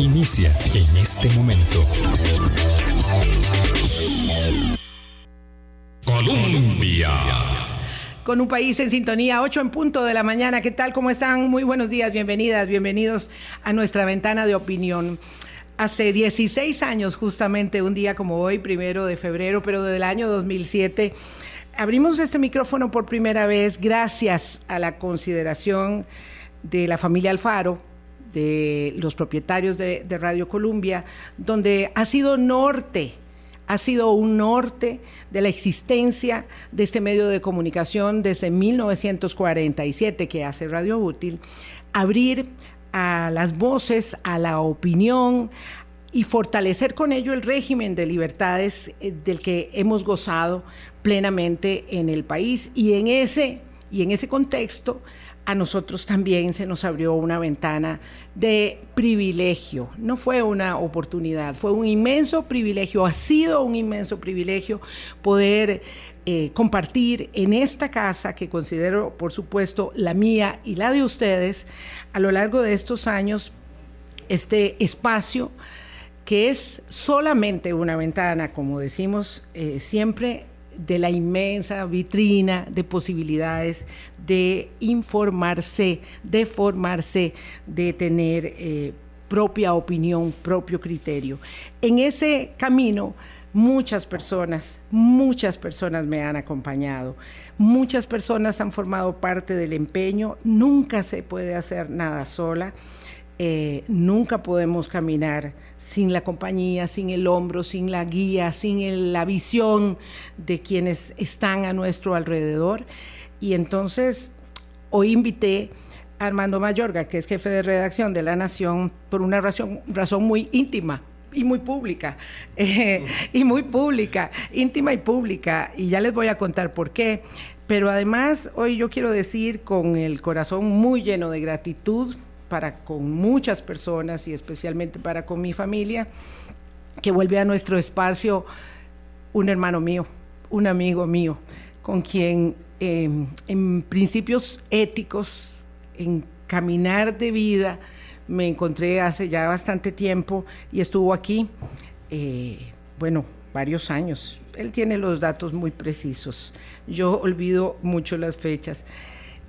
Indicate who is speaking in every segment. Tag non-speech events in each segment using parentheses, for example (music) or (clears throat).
Speaker 1: inicia en este momento. Colombia.
Speaker 2: Con un país en sintonía, 8 en punto de la mañana. ¿Qué tal? ¿Cómo están? Muy buenos días, bienvenidas, bienvenidos a nuestra ventana de opinión. Hace 16 años, justamente un día como hoy, primero de febrero, pero del año 2007, abrimos este micrófono por primera vez gracias a la consideración de la familia Alfaro, de los propietarios de, Radio Columbia, donde ha sido norte, ha sido un norte de la existencia de este medio de comunicación desde 1947 que hace Radio Útil, abrir a las voces, a la opinión y fortalecer con ello el régimen de libertades eh, del que hemos gozado plenamente en el país. Y en ese y en ese contexto a nosotros también se nos abrió una ventana de privilegio. No fue una oportunidad, fue un inmenso privilegio, ha sido un inmenso privilegio poder eh, compartir en esta casa, que considero por supuesto la mía y la de ustedes, a lo largo de estos años, este espacio que es solamente una ventana, como decimos eh, siempre, de la inmensa vitrina de posibilidades de informarse, de formarse, de tener eh, propia opinión, propio criterio. En ese camino, muchas personas, muchas personas me han acompañado, muchas personas han formado parte del empeño, nunca se puede hacer nada sola. Eh, nunca podemos caminar sin la compañía, sin el hombro, sin la guía, sin la visión de quienes están a nuestro alrededor. Y entonces hoy invité a Armando Mayorga, que es jefe de redacción de La Nación, por una razón, muy íntima, y muy pública, (laughs) eh, y muy pública, íntima y pública, y ya les voy a contar por qué. Pero además, hoy yo quiero decir con el corazón muy lleno de gratitud para con muchas personas y especialmente para con mi familia, que vuelve a nuestro espacio un hermano mío, un amigo mío, con quien em, en principios éticos, en caminar de vida, me encontré hace ya bastante tiempo y estuvo aquí, eh, bueno, varios años. Él tiene los datos muy precisos. Yo olvido mucho las fechas.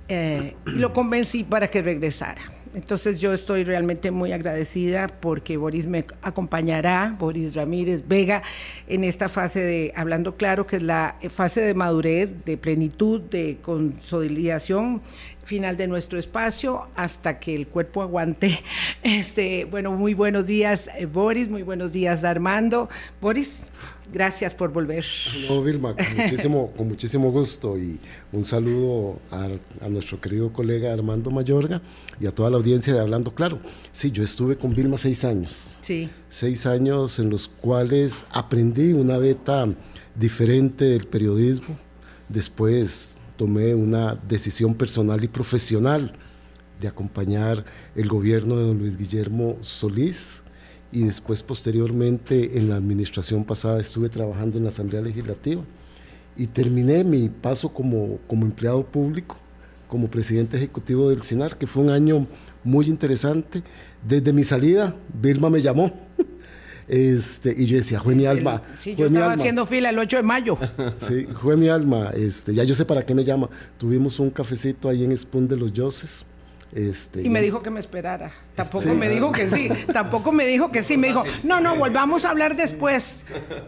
Speaker 2: Eh, lo convencí para que regresara. Entonces yo estoy realmente muy agradecida porque Boris me acompañará, Boris Ramírez Vega, en esta fase de, hablando claro, que es la fase de madurez, de plenitud, de consolidación final de nuestro espacio hasta que el cuerpo aguante. (laughs) Este, bueno, muy buenos días, eh, Boris, muy buenos días, Armando. Boris, Gracias por volver.
Speaker 3: No, Vilma, con muchísimo, (laughs) con muchísimo gusto y un saludo a, nuestro querido colega Armando Mayorga y a toda la audiencia de Hablando Claro. Sí, yo estuve con Vilma seis años.
Speaker 2: Sí.
Speaker 3: Seis años en los cuales aprendí una beta diferente del periodismo. Después tomé una decisión personal y profesional de acompañar el gobierno de don Luis Guillermo Solís y después posteriormente en la administración pasada estuve trabajando en la Asamblea Legislativa y terminé mi paso como, como empleado público, como presidente ejecutivo del CINAR, que fue un año muy interesante. Desde mi salida, Vilma me llamó. (laughs) Este, y yo decía, fue mi alma.
Speaker 2: Sí, yo estaba haciendo fila el 8 de mayo. (laughs)
Speaker 3: Sí, fue mi alma. Este, ya yo sé para qué me llama. Tuvimos un cafecito ahí en Spoon de los Yoses este,
Speaker 2: y me dijo que me esperara. Tampoco me dijo que sí. (laughs) Tampoco me dijo que sí. Me dijo, no, no, volvamos a hablar después.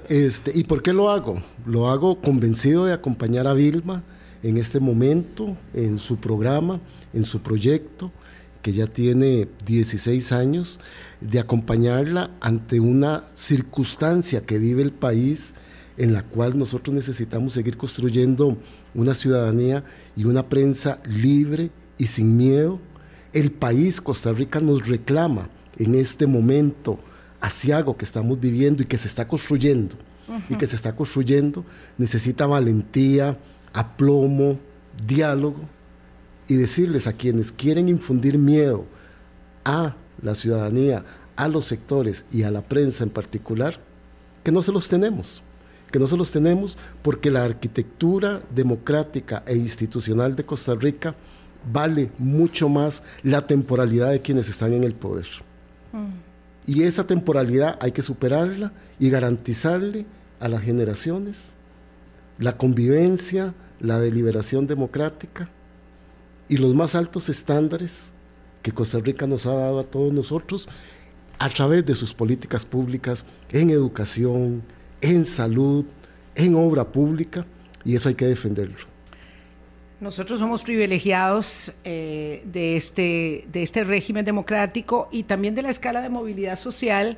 Speaker 3: Este, ¿Y por qué lo hago? Lo hago convencido de acompañar a Vilma en este momento, en su programa, en su proyecto, que ya tiene 16 años, de acompañarla ante una circunstancia que vive el país en la cual nosotros necesitamos seguir construyendo una ciudadanía y una prensa libre y sin miedo el país, Costa Rica, nos reclama en este momento asiago que estamos viviendo y que se está construyendo, y que se está construyendo, necesita valentía, aplomo, diálogo, y decirles a quienes quieren infundir miedo a la ciudadanía, a los sectores y a la prensa en particular, que no se los tenemos, que no se los tenemos porque la arquitectura democrática e institucional de Costa Rica vale mucho más la temporalidad de quienes están en el poder.
Speaker 2: Mm.
Speaker 3: Y esa temporalidad hay que superarla y garantizarle a las generaciones la convivencia, la deliberación democrática y los más altos estándares que Costa Rica nos ha dado a todos nosotros a través de sus políticas públicas en educación, en salud, en obra pública, y eso hay que defenderlo.
Speaker 2: Nosotros somos privilegiados eh, de, este, de este régimen democrático y también de la escala de movilidad social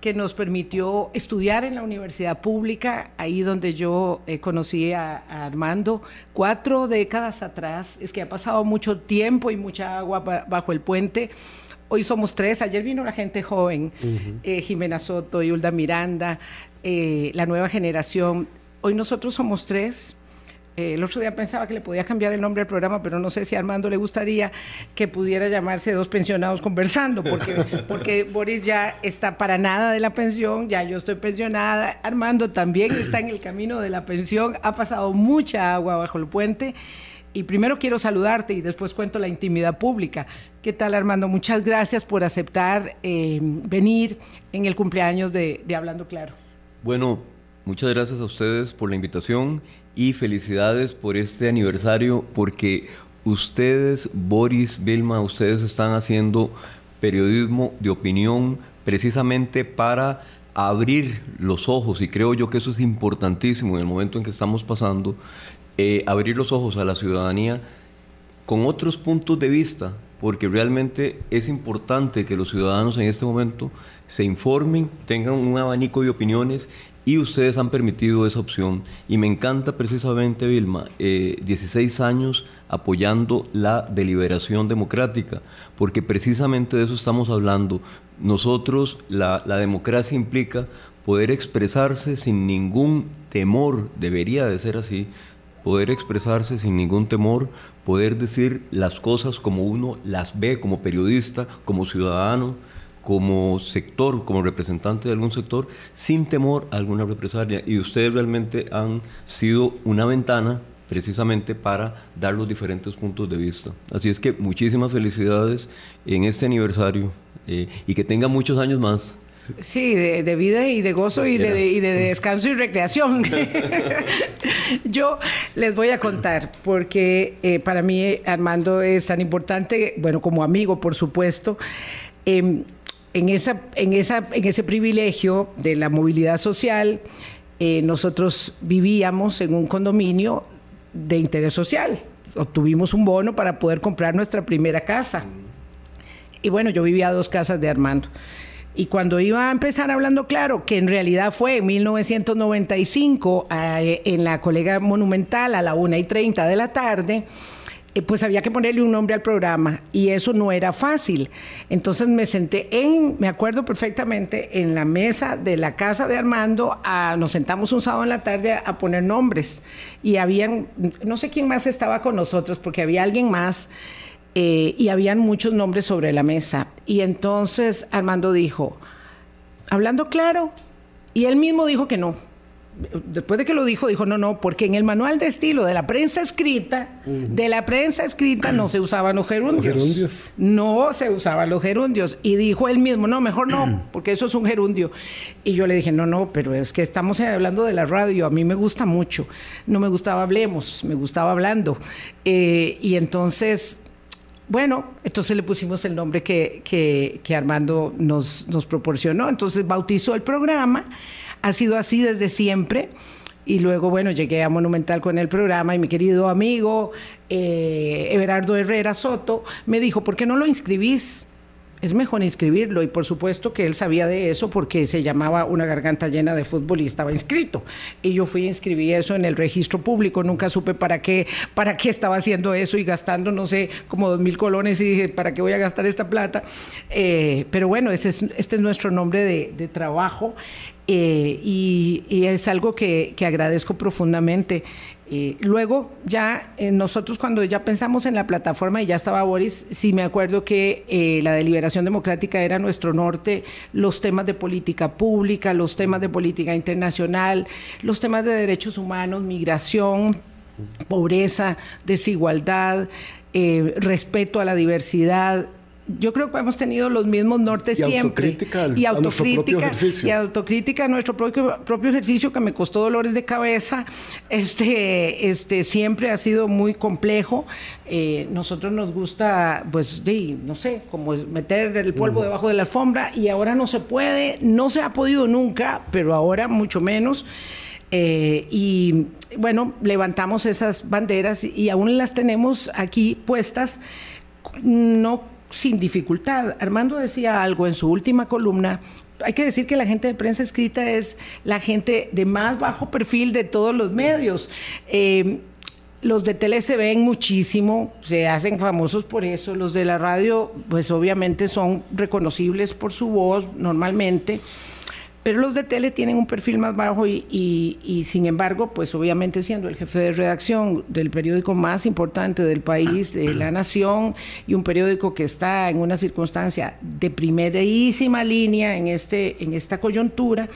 Speaker 2: que nos permitió estudiar en la universidad pública, ahí donde yo eh, conocí a, Armando cuatro décadas atrás. Es que ha pasado mucho tiempo y mucha agua bajo el puente. Hoy somos tres. Ayer vino la gente joven, eh, Jimena Soto, Yulda Miranda, la nueva generación. Hoy nosotros somos tres eh, el otro día pensaba que le podía cambiar el nombre al programa, pero no sé si a Armando le gustaría que pudiera llamarse Dos Pensionados Conversando, porque, (laughs) porque Boris ya está para nada de la pensión, ya yo estoy pensionada, Armando también está en el camino de la pensión, ha pasado mucha agua bajo el puente. Y primero quiero saludarte y después cuento la intimidad pública. ¿Qué tal, Armando? Muchas gracias por aceptar eh, venir en el cumpleaños de, de Hablando Claro.
Speaker 4: Bueno, muchas gracias a ustedes por la invitación y felicidades por este aniversario porque ustedes, Boris, Vilma, ustedes están haciendo periodismo de opinión precisamente para abrir los ojos y creo yo que eso es importantísimo en el momento en que estamos pasando, eh, abrir los ojos a la ciudadanía con otros puntos de vista, porque realmente es importante que los ciudadanos en este momento se informen, tengan un abanico de opiniones y ustedes han permitido esa opción. Y me encanta precisamente, Vilma, 16 eh, años apoyando la deliberación democrática, porque precisamente de eso estamos hablando. Nosotros, la, la democracia implica poder expresarse sin ningún temor, debería de ser así, poder expresarse sin ningún temor, poder decir las cosas como uno las ve como periodista, como ciudadano, como sector, como representante de algún sector, sin temor a alguna represalia. Y ustedes realmente han sido una ventana precisamente para dar los diferentes puntos de vista. Así es que muchísimas felicidades en este aniversario eh, y que tenga muchos años más.
Speaker 2: Sí, de, vida y de gozo y de, y de, descanso y recreación. (laughs) Yo les voy a contar, porque eh, para mí Armando es tan importante, bueno, como amigo, por supuesto. Em, en, ese privilegio de la movilidad social, eh, nosotros vivíamos en un condominio de interés social. Obtuvimos un bono para poder comprar nuestra primera casa. Y bueno, yo vivía a dos casas de Armando. Y cuando iba a empezar hablando claro, que en realidad fue en 1995 eh, en la colega monumental a la 1 y 30 de la tarde, pues había que ponerle un nombre al programa y eso no era fácil. Entonces me senté en, me acuerdo perfectamente, en la mesa de la casa de Armando, nos sentamos un sábado en la tarde a, poner nombres y habían, no sé quién más estaba con nosotros, porque había alguien más eh, y habían muchos nombres sobre la mesa. Y entonces Armando dijo, hablando claro, y él mismo dijo que no después de que lo dijo, dijo, no, no, porque en el manual de estilo de la prensa escrita, de la prensa escrita no se usaban los gerundios. No se usaban los gerundios. Y dijo él mismo, no, mejor no, porque eso es un gerundio. Y yo le dije, no, no, pero es que estamos hablando de la radio, a mí me gusta mucho. No me gustaba hablemos, me gustaba hablando. Eh, y entonces bueno, entonces le pusimos el nombre que, que, Armando nos, nos, proporcionó. Entonces bautizó el programa ha sido así desde siempre. Y luego, bueno, llegué a Monumental con el programa y mi querido amigo eh, Everardo Herrera Soto me dijo, ¿por qué no lo inscribís? Es mejor inscribirlo y por supuesto que él sabía de eso porque se llamaba Una garganta llena de fútbol y estaba inscrito. Y yo fui a inscribir eso en el registro público, nunca supe para qué, para qué estaba haciendo eso y gastando, no sé, como dos mil colones y dije, ¿para qué voy a gastar esta plata? Eh, pero bueno, ese es, este es nuestro nombre de, de trabajo eh, y, es algo que, agradezco profundamente. Eh, luego, ya eh, nosotros cuando ya pensamos en la plataforma y ya estaba Boris, sí me acuerdo que la deliberación democrática era nuestro norte, los temas de política pública, los temas de política internacional, los temas de derechos humanos, migración, pobreza, desigualdad, respeto a la diversidad, yo creo que hemos tenido los mismos nortes
Speaker 3: y
Speaker 2: siempre.
Speaker 3: Autocrítica al,
Speaker 2: y
Speaker 3: autocrítica
Speaker 2: y autocrítica a nuestro propio, propio ejercicio que me costó dolores de cabeza. Este, este siempre ha sido muy complejo. Eh, nosotros nos gusta, pues, no sé, como meter el polvo debajo de la alfombra y ahora no se puede, no se ha podido nunca, pero ahora mucho menos. Eh, y bueno, levantamos esas banderas y aún las tenemos aquí puestas, no sin dificultad. Armando decía algo en su última columna. Hay que decir que la gente de prensa escrita es la gente de más bajo perfil de todos los medios. Eh, los de tele se ven muchísimo, se hacen famosos por eso. Los de la radio, pues obviamente son reconocibles por su voz normalmente. Pero los de tele tienen un perfil más bajo y, sin embargo, pues obviamente siendo el jefe de redacción del periódico más importante del país, de la nación, y un periódico que está en una circunstancia de primerísima línea en, este, en esta coyuntura,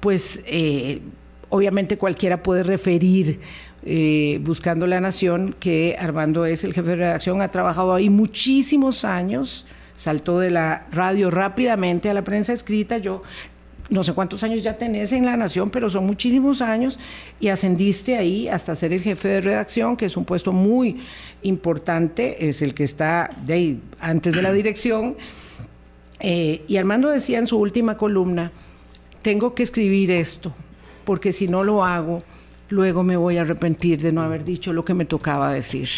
Speaker 2: pues eh, obviamente cualquiera puede referir eh, buscando la nación que Armando es el jefe de redacción, ha trabajado ahí muchísimos años saltó de la radio rápidamente a la prensa escrita. Yo no sé cuántos años ya tenés en la Nación, pero son muchísimos años y ascendiste ahí hasta ser el jefe de redacción, que es un puesto muy importante, es el que está ahí, antes de la dirección. Eh, y Armando decía en su última columna, tengo que escribir esto, porque si no lo hago, luego me voy a arrepentir de no haber dicho lo que me tocaba decir.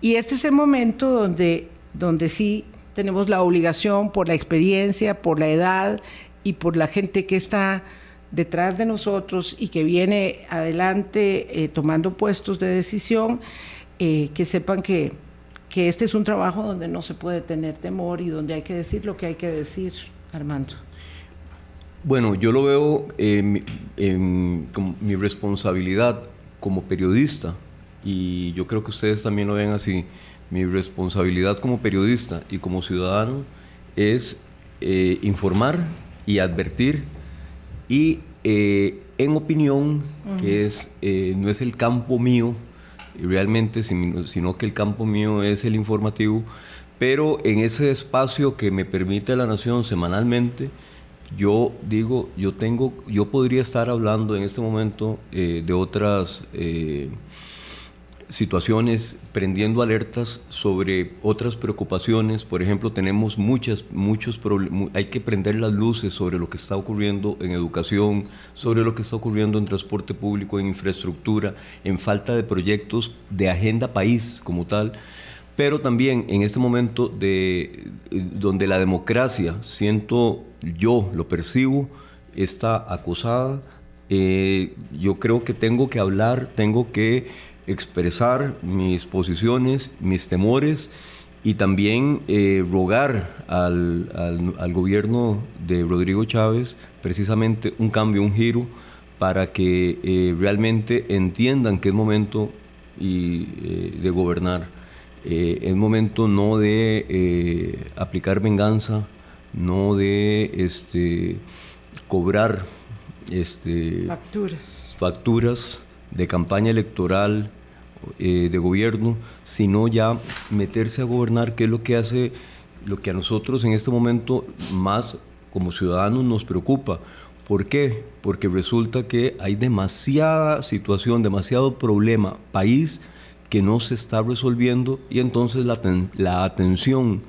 Speaker 2: Y este es el momento donde, donde sí tenemos la obligación por la experiencia, por la edad y por la gente que está detrás de nosotros y que viene adelante eh, tomando puestos de decisión, eh, que sepan que, que este es un trabajo donde no se puede tener temor y donde hay que decir lo que hay que decir, Armando.
Speaker 4: Bueno, yo lo veo en, como mi responsabilidad como periodista y yo creo que ustedes también lo ven así. Mi responsabilidad como periodista y como ciudadano es eh, informar y advertir. Y eh, en opinión, que es, eh, no es el campo mío realmente, sino que el campo mío es el informativo, pero en ese espacio que me permite la Nación semanalmente, yo digo, yo tengo, yo podría estar hablando en este momento eh, de otras situaciones, prendiendo alertas sobre otras preocupaciones. Por ejemplo, tenemos muchas, muchos problemas, hay que prender las luces sobre lo que está ocurriendo en educación, sobre lo que está ocurriendo en transporte público, en infraestructura, en falta de proyectos de agenda país como tal. Pero también en este momento de, donde la democracia, siento yo, lo percibo, está acosada, eh, yo creo que tengo que hablar, tengo que expresar mis posiciones, mis temores y también eh, rogar al, al, gobierno de Rodrigo Chávez precisamente un cambio, un giro, para que eh, realmente entiendan que es momento y, eh, de gobernar. es momento no de aplicar venganza, no de este, cobrar este,
Speaker 2: facturas.
Speaker 4: facturas de campaña electoral, eh, de gobierno, sino ya meterse a gobernar, que es lo que hace, lo que a nosotros en este momento más como ciudadanos nos preocupa. ¿Por qué? Porque resulta que hay demasiada situación, demasiado problema, país que no se está resolviendo y entonces la, la atención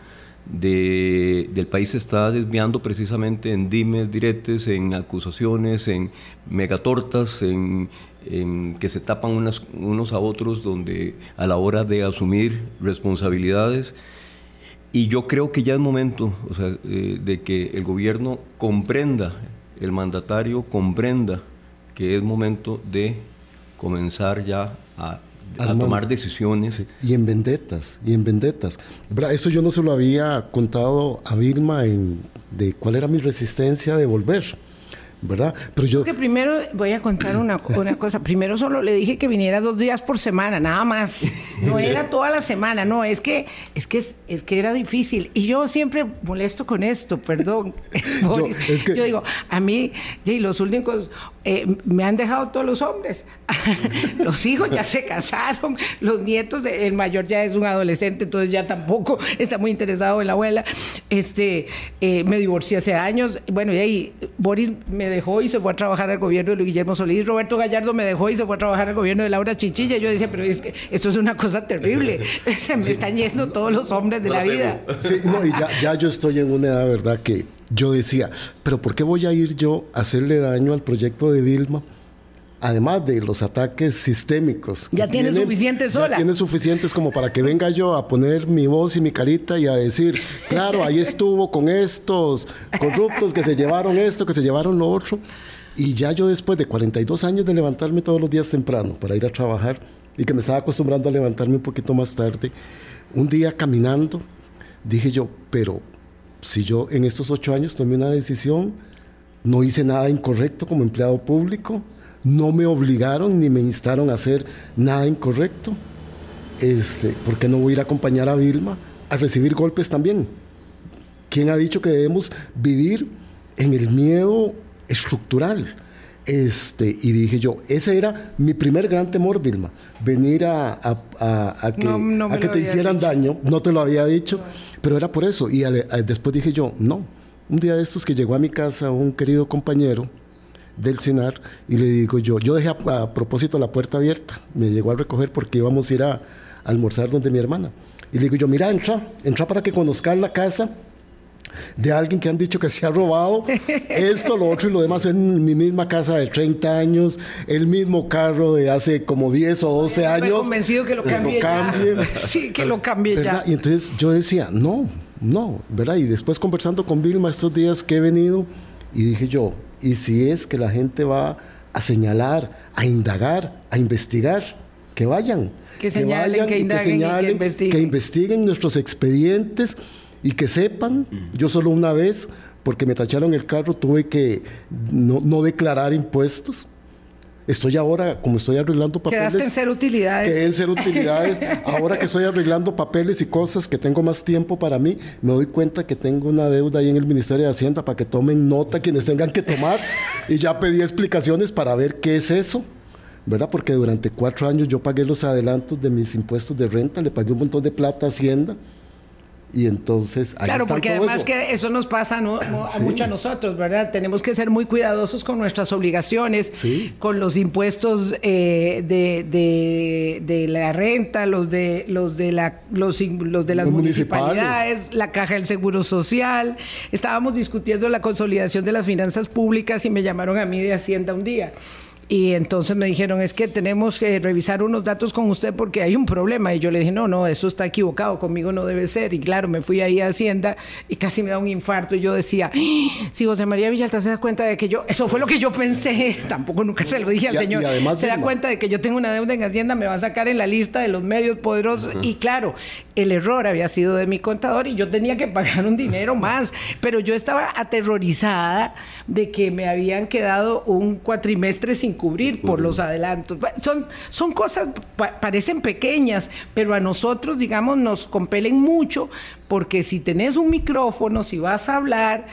Speaker 4: del país se está desviando precisamente en dimes, diretes, en acusaciones, en megatortas, en, que se tapan unos a otros donde a la hora de asumir responsabilidades. Y yo creo que ya es momento eh, de que el gobierno comprenda, el mandatario comprenda que es momento de comenzar ya a a tomar decisiones.
Speaker 3: y en vendetas, y en vendetas. Eso yo no se lo había contado a Vilma en, de cuál era mi resistencia de volver. ¿Verdad? Pero yo...
Speaker 2: Que primero voy a contar una, una, cosa. Primero solo le dije que viniera dos días por semana, nada más. No era toda la semana, no, es que, es que, es que era difícil. Y yo siempre molesto con esto, perdón. (laughs) yo, (laughs) yo digo, a mí, y los únicos, eh, me han dejado todos los hombres. (laughs) los hijos ya se casaron, los nietos, el mayor ya es un adolescente, entonces ya tampoco está muy interesado en la abuela. Este, eh, me divorcié hace años. Bueno, y ahí Boris me dejó y se fue a trabajar al gobierno de Luis Guillermo Solís. Roberto Gallardo me dejó y se fue a trabajar al gobierno de Laura Chichilla. Yo decía, pero es que esto es una cosa terrible. (laughs) Se me están yendo todos los hombres de la vida.
Speaker 3: Sí, no, y ya, ya yo estoy en una edad, ¿verdad? Que yo decía, pero ¿por qué voy a ir yo a hacerle daño al proyecto de Vilma? Además de los ataques sistémicos.
Speaker 2: Ya tiene suficientes sola.
Speaker 3: Ya tiene suficientes como para que venga yo a poner mi voz y mi carita y a decir, claro, ahí estuvo con estos corruptos que se llevaron esto, que se llevaron lo otro. Y ya yo después de 42 años de levantarme todos los días temprano para ir a trabajar y que me estaba acostumbrando a levantarme un poquito más tarde, un día caminando, dije yo, pero si yo en estos ocho años tomé una decisión, no hice nada incorrecto como empleado público, no me obligaron ni me instaron a hacer nada incorrecto, este, ¿por qué no voy a ir a acompañar a Vilma a recibir golpes también? ¿Quién ha dicho que debemos vivir en el miedo estructural? Este, y dije yo, ese era mi primer gran temor, Vilma, venir a, a, que, a que te hicieran daño, no te lo había dicho, pero era por eso. Y después dije yo, no, un día de estos que llegó a mi casa un querido compañero del CINAR y le digo yo, yo dejé a, propósito la puerta abierta, me llegó a recoger porque íbamos a ir a, almorzar donde mi hermana. Y le digo yo, mira, entra, entra para que conozcan la casa de alguien que han dicho que se ha robado (laughs) esto, lo otro y lo demás en mi misma casa de 30 años, el mismo carro de hace como 10 o 12 años. Estoy
Speaker 2: convencido que lo cambie, (laughs) Sí, que lo cambie ya.
Speaker 3: Y entonces yo decía, no, no, ¿verdad? Y después conversando con Vilma estos días que he venido y dije yo, ¿y si es que la gente va a señalar, a indagar, a investigar? Que vayan.
Speaker 2: Que señalen, que, indaguen
Speaker 3: que investiguen nuestros expedientes y que sepan, yo solo una vez, porque me tacharon el carro, tuve que no, declarar impuestos. Estoy ahora, como estoy arreglando papeles.
Speaker 2: Quedaste en ser utilidades.
Speaker 3: Quedé en ser utilidades. (laughs) ahora que estoy arreglando papeles y cosas que tengo más tiempo para mí, me doy cuenta que tengo una deuda ahí en el Ministerio de Hacienda para que tomen nota quienes tengan que tomar. y ya pedí explicaciones para ver qué es eso. ¿verdad? Porque durante cuatro años yo pagué los adelantos de mis impuestos de renta, le pagué un montón de plata a Hacienda y entonces
Speaker 2: ahí Claro, porque además que eso nos pasa ¿no? (clears throat) mucho a nosotros, ¿verdad? Tenemos que ser muy cuidadosos con nuestras obligaciones, con los impuestos eh, de, de, la renta, los de los de la los, los de las municipalidades, la caja del seguro social. Estábamos discutiendo la consolidación de las finanzas públicas y me llamaron a mí de Hacienda un día. Y entonces me dijeron, es que tenemos que revisar unos datos con usted porque hay un problema. Y yo le dije, no, no, eso está equivocado, conmigo no debe ser. Y claro, me fui ahí a Hacienda y casi me da un infarto. Y yo decía, ¡Ah! si José María Villalta se da cuenta de que yo, eso fue lo que yo pensé, (laughs) tampoco nunca se lo dije al señor, se da cuenta de que yo tengo una deuda en Hacienda, me va a sacar en la lista de los medios poderosos. Y claro, el error había sido de mi contador y yo tenía que pagar un dinero más. Pero yo estaba aterrorizada de que me habían quedado un cuatrimestre sin cubrir por los adelantos. Son, son cosas, parecen pequeñas, pero a nosotros, digamos, nos compelen mucho porque si tenés un micrófono, si vas a hablar,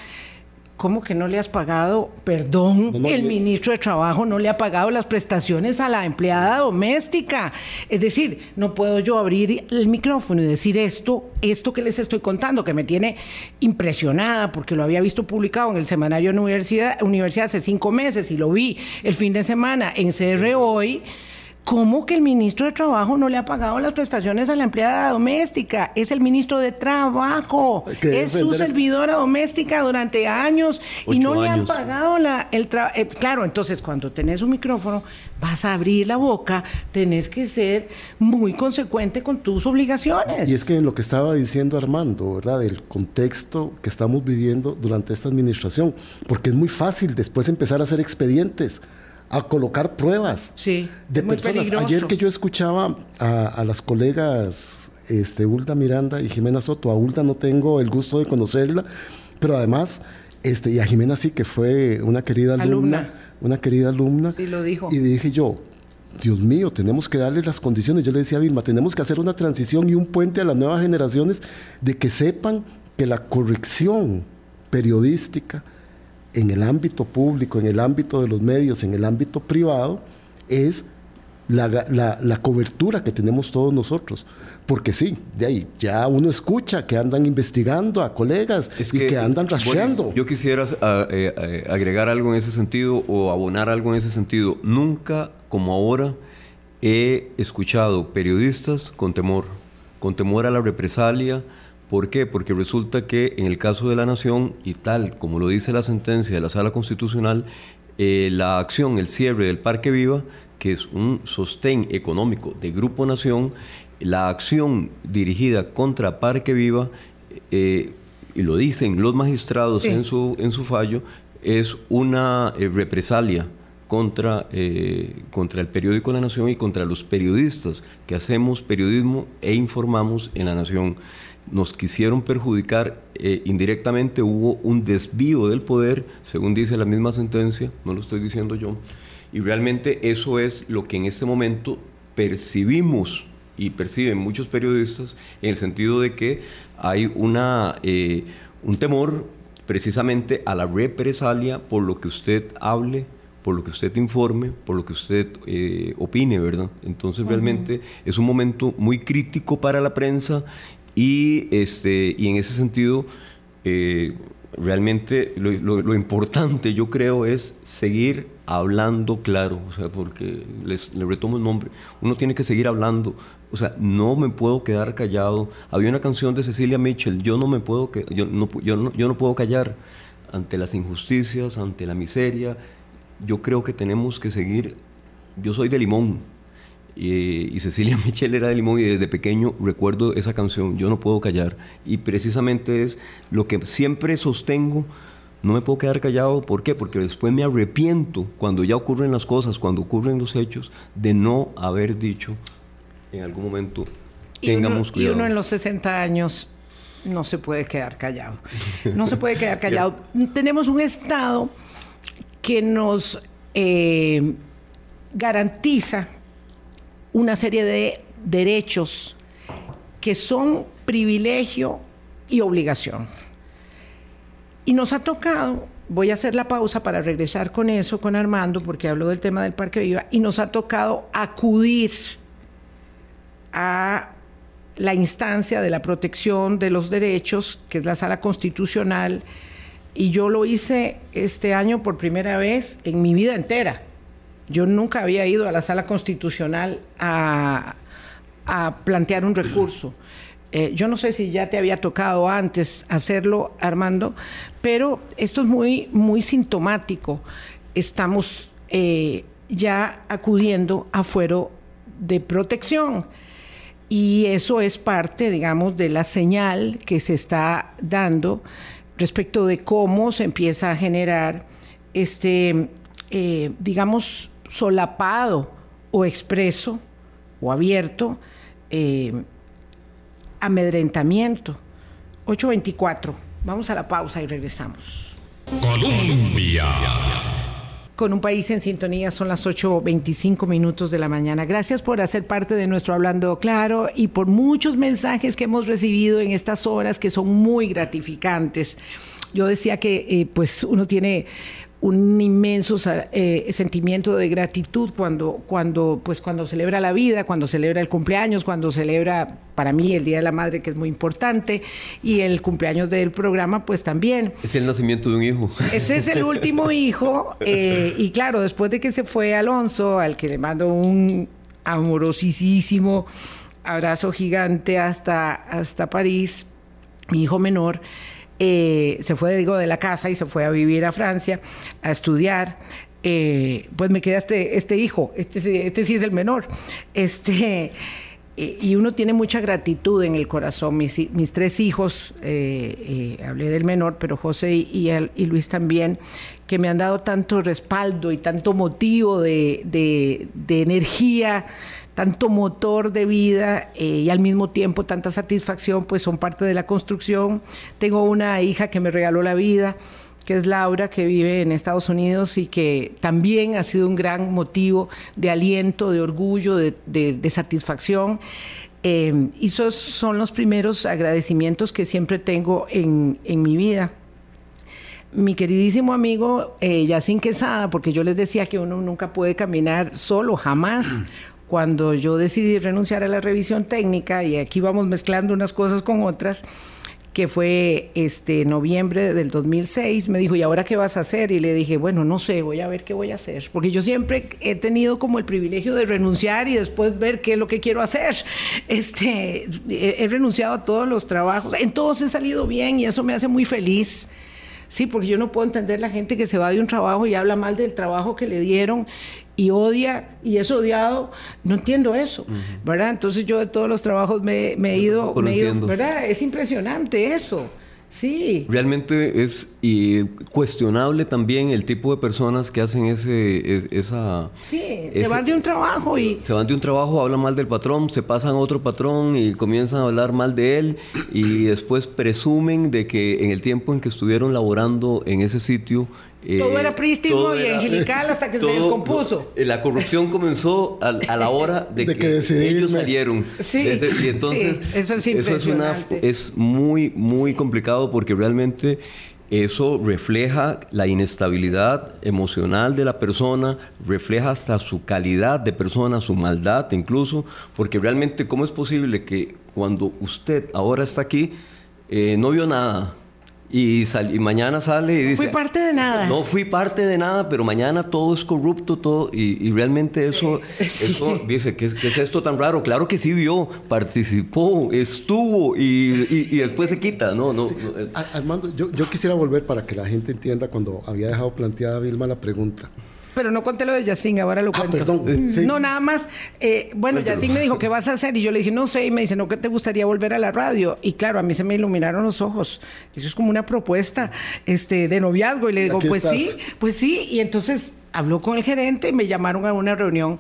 Speaker 2: ¿Cómo que no le has pagado? Perdón, el ministro de Trabajo no le ha pagado las prestaciones a la empleada doméstica. Es decir, no puedo yo abrir el micrófono y decir esto, esto que les estoy contando, que me tiene impresionada porque lo había visto publicado en el semanario Universidad, Universidad hace cinco meses y lo vi el fin de semana en CR Hoy. ¿Cómo que el ministro de Trabajo no le ha pagado las prestaciones a la empleada doméstica? Es el ministro de Trabajo. Es su servidora doméstica durante años y no le han pagado la, el trabajo. Eh, claro, entonces cuando tenés un micrófono vas a abrir la boca, tenés que ser muy consecuente con tus obligaciones.
Speaker 3: Y es que en lo que estaba diciendo Armando, ¿verdad? Del contexto que estamos viviendo durante esta administración, porque es muy fácil después empezar a hacer expedientes a colocar pruebas
Speaker 2: sí,
Speaker 3: de personas. Ayer que yo escuchaba a, las colegas este, Ulda Miranda y Jimena Soto, a Ulda no tengo el gusto de conocerla, pero además Este, y a Jimena sí, que fue una querida alumna,
Speaker 2: Alumna.
Speaker 3: una querida alumna.
Speaker 2: Sí, lo dijo.
Speaker 3: Y dije yo, Dios mío, tenemos que darle las condiciones. Yo le decía a Vilma, tenemos que hacer una transición y un puente a las nuevas generaciones de que sepan que la corrección periodística en el ámbito público, en el ámbito de los medios, en el ámbito privado, es la, la- la cobertura que tenemos todos nosotros. Porque sí, de ahí ya uno escucha que andan investigando a colegas y que, andan rastreando.
Speaker 4: yo quisiera ah, eh, eh, agregar algo en ese sentido o abonar algo en ese sentido. Nunca, como ahora, he escuchado periodistas con temor, con temor a la represalia. ¿Por qué? Porque resulta que en el caso de la Nación, y tal como lo dice la sentencia de la Sala Constitucional, eh, la acción, el cierre del Parque Viva, que es un sostén económico de Grupo Nación, la acción dirigida contra Parque Viva, eh, y lo dicen los magistrados
Speaker 2: Sí.
Speaker 4: en, su, en su fallo, es una eh, represalia contra, eh, contra el periódico La Nación y contra los periodistas que hacemos periodismo e informamos en La Nación. Nos quisieron perjudicar eh, indirectamente, hubo un desvío del poder, según dice la misma sentencia, no lo estoy diciendo yo, y realmente eso es lo que en este momento percibimos y perciben muchos periodistas en el sentido de que hay una, eh, un temor precisamente a la represalia por lo que usted hable, por lo que usted informe, por lo que usted eh, opine, ¿verdad? Entonces realmente es un momento muy crítico para la prensa y, este, y en ese sentido eh, realmente lo, importante yo creo es seguir hablando claro, o sea, porque les, le retomo el nombre, uno tiene que seguir hablando, o sea, no me puedo quedar callado. Había una canción de Cecilia Mitchell, yo no me puedo, que, yo, no, yo, no, yo no puedo callar ante las injusticias, ante la miseria. Yo creo que tenemos que seguir, yo soy de Limón, y, y Cecilia (laughs) Michel era de Limón y desde pequeño recuerdo esa canción, Yo no puedo callar. Y precisamente es lo que siempre sostengo, no me puedo quedar callado. ¿Por qué? Porque después me arrepiento cuando ya ocurren las cosas, cuando ocurren los hechos, de no haber dicho en algún momento,
Speaker 2: Y uno,
Speaker 4: tengamos
Speaker 2: y
Speaker 4: cuidado.
Speaker 2: uno en los 60 años no se puede quedar callado. No se puede quedar (laughs) callado. Tenemos un Estado que nos eh, garantiza una serie de derechos que son privilegio y obligación. Y nos ha tocado, voy a hacer la pausa para regresar con eso, con Armando, porque habló del tema del Parque Viva, y nos ha tocado acudir a la instancia de la protección de los derechos, que es la sala constitucional, y yo lo hice este año por primera vez en mi vida entera. Yo nunca había ido a la sala constitucional a, plantear un recurso. Eh, yo no sé si ya te había tocado antes hacerlo, Armando, pero esto es muy, muy sintomático. Estamos eh, ya acudiendo a fuero de protección. Y eso es parte, digamos, de la señal que se está dando respecto de cómo se empieza a generar este, eh, digamos, solapado o expreso o abierto eh, amedrentamiento. 824. Vamos a la pausa y regresamos.
Speaker 1: Colombia.
Speaker 2: Con un país en sintonía son las 8.25 minutos de la mañana. Gracias por hacer parte de nuestro Hablando Claro y por muchos mensajes que hemos recibido en estas horas que son muy gratificantes. Yo decía que eh, pues uno tiene un inmenso eh, sentimiento de gratitud cuando, cuando, pues cuando celebra la vida, cuando celebra el cumpleaños, cuando celebra para mí el Día de la Madre, que es muy importante, y el cumpleaños del programa, pues también.
Speaker 4: Es el nacimiento de un hijo.
Speaker 2: Ese es el último (laughs) hijo, eh, y claro, después de que se fue Alonso, al que le mando un amorosísimo abrazo gigante hasta, hasta París, mi hijo menor, eh, se fue, digo, de la casa y se fue a vivir a Francia a estudiar. Eh, pues me queda este, este hijo, este, este sí es el menor. Este, y uno tiene mucha gratitud en el corazón. Mis, mis tres hijos, eh, hablé del menor, pero José y, Luis también, que me han dado tanto respaldo y tanto motivo de, de energía tanto motor de vida eh, y al mismo tiempo tanta satisfacción, pues son parte de la construcción. Tengo una hija que me regaló la vida, que es Laura, que vive en Estados Unidos y que también ha sido un gran motivo de aliento, de orgullo, de, satisfacción. Eh, y esos son los primeros agradecimientos que siempre tengo en, mi vida. Mi queridísimo amigo eh, Yacín Quesada, porque yo les decía que uno nunca puede caminar solo, jamás. Cuando yo decidí renunciar a la revisión técnica, y aquí vamos mezclando unas cosas con otras, que fue este noviembre del 2006, me dijo, ¿y ahora qué vas a hacer? Y le dije, bueno, no sé, voy a ver qué voy a hacer, porque yo siempre he tenido como el privilegio de renunciar y después ver qué es lo que quiero hacer. Este, he, renunciado a todos los trabajos, en todos he salido bien y eso me hace muy feliz. Sí, porque yo no puedo entender la gente que se va de un trabajo y habla mal del trabajo que le dieron y odia y es odiado, no entiendo eso, ¿verdad? Entonces yo de todos los trabajos me, he ido, me he ido ¿verdad? Es impresionante eso. Sí.
Speaker 4: Realmente es y cuestionable también el tipo de personas que hacen ese, esa...
Speaker 2: Sí, se van de un trabajo y...
Speaker 4: Se van de un trabajo, hablan mal del patrón, se pasan a otro patrón y comienzan a hablar mal de él y después presumen de que en el tiempo en que estuvieron laborando en ese sitio
Speaker 2: eh, todo era prístimo y angelical hasta que se (laughs) descompuso.
Speaker 4: Eh, la corrupción comenzó a, la hora (laughs) de, que, ellos salieron.
Speaker 2: Sí, y entonces, eso es
Speaker 4: eso es, una, es muy, muy complicado porque realmente eso refleja la inestabilidad emocional de la persona, refleja hasta su calidad de persona, su maldad incluso, porque realmente cómo es posible que cuando usted ahora está aquí eh, no vio nada, y, y, mañana sale y dice...
Speaker 2: Fui parte de nada.
Speaker 4: No fui parte de nada, pero mañana todo es corrupto, todo. Y, realmente eso, eso dice, ¿qué, ¿qué, es esto tan raro? Claro que sí vio, participó, estuvo y, y después se quita, ¿no? no,
Speaker 3: eh. Armando, yo, yo quisiera volver para que la gente entienda cuando había dejado planteada Vilma la pregunta.
Speaker 2: Pero no conté lo de Yacine, ahora lo ah,
Speaker 3: cuento. Perdón,
Speaker 2: No, nada más. Eh, bueno, Yacine me dijo, ¿qué vas a hacer? Y yo le dije, no sé. Y me dice, ¿no que te gustaría volver a la radio? Y claro, a mí se me iluminaron los ojos. Eso es como una propuesta este, de noviazgo. Y le digo, pues sí, pues sí. Y entonces habló con el gerente, me llamaron a una reunión.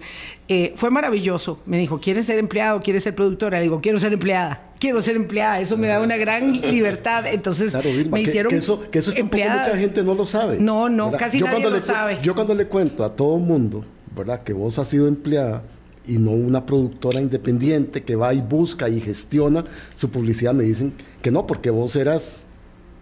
Speaker 2: Eh, fue maravilloso. Me dijo, ¿quieres ser empleado? ¿Quieres ser productora? Le digo, quiero ser empleada. Quiero ser empleada. Eso me da una gran (laughs) libertad. Entonces me hicieron
Speaker 3: que, eso, que eso es mucha gente no lo sabe.
Speaker 2: No, no, casi nadie lo sabe.
Speaker 3: Yo cuando le cuento a todo mundo, ¿verdad? Que vos has sido empleada y no una productora independiente que va y busca y gestiona su publicidad, me dicen que no, porque vos eras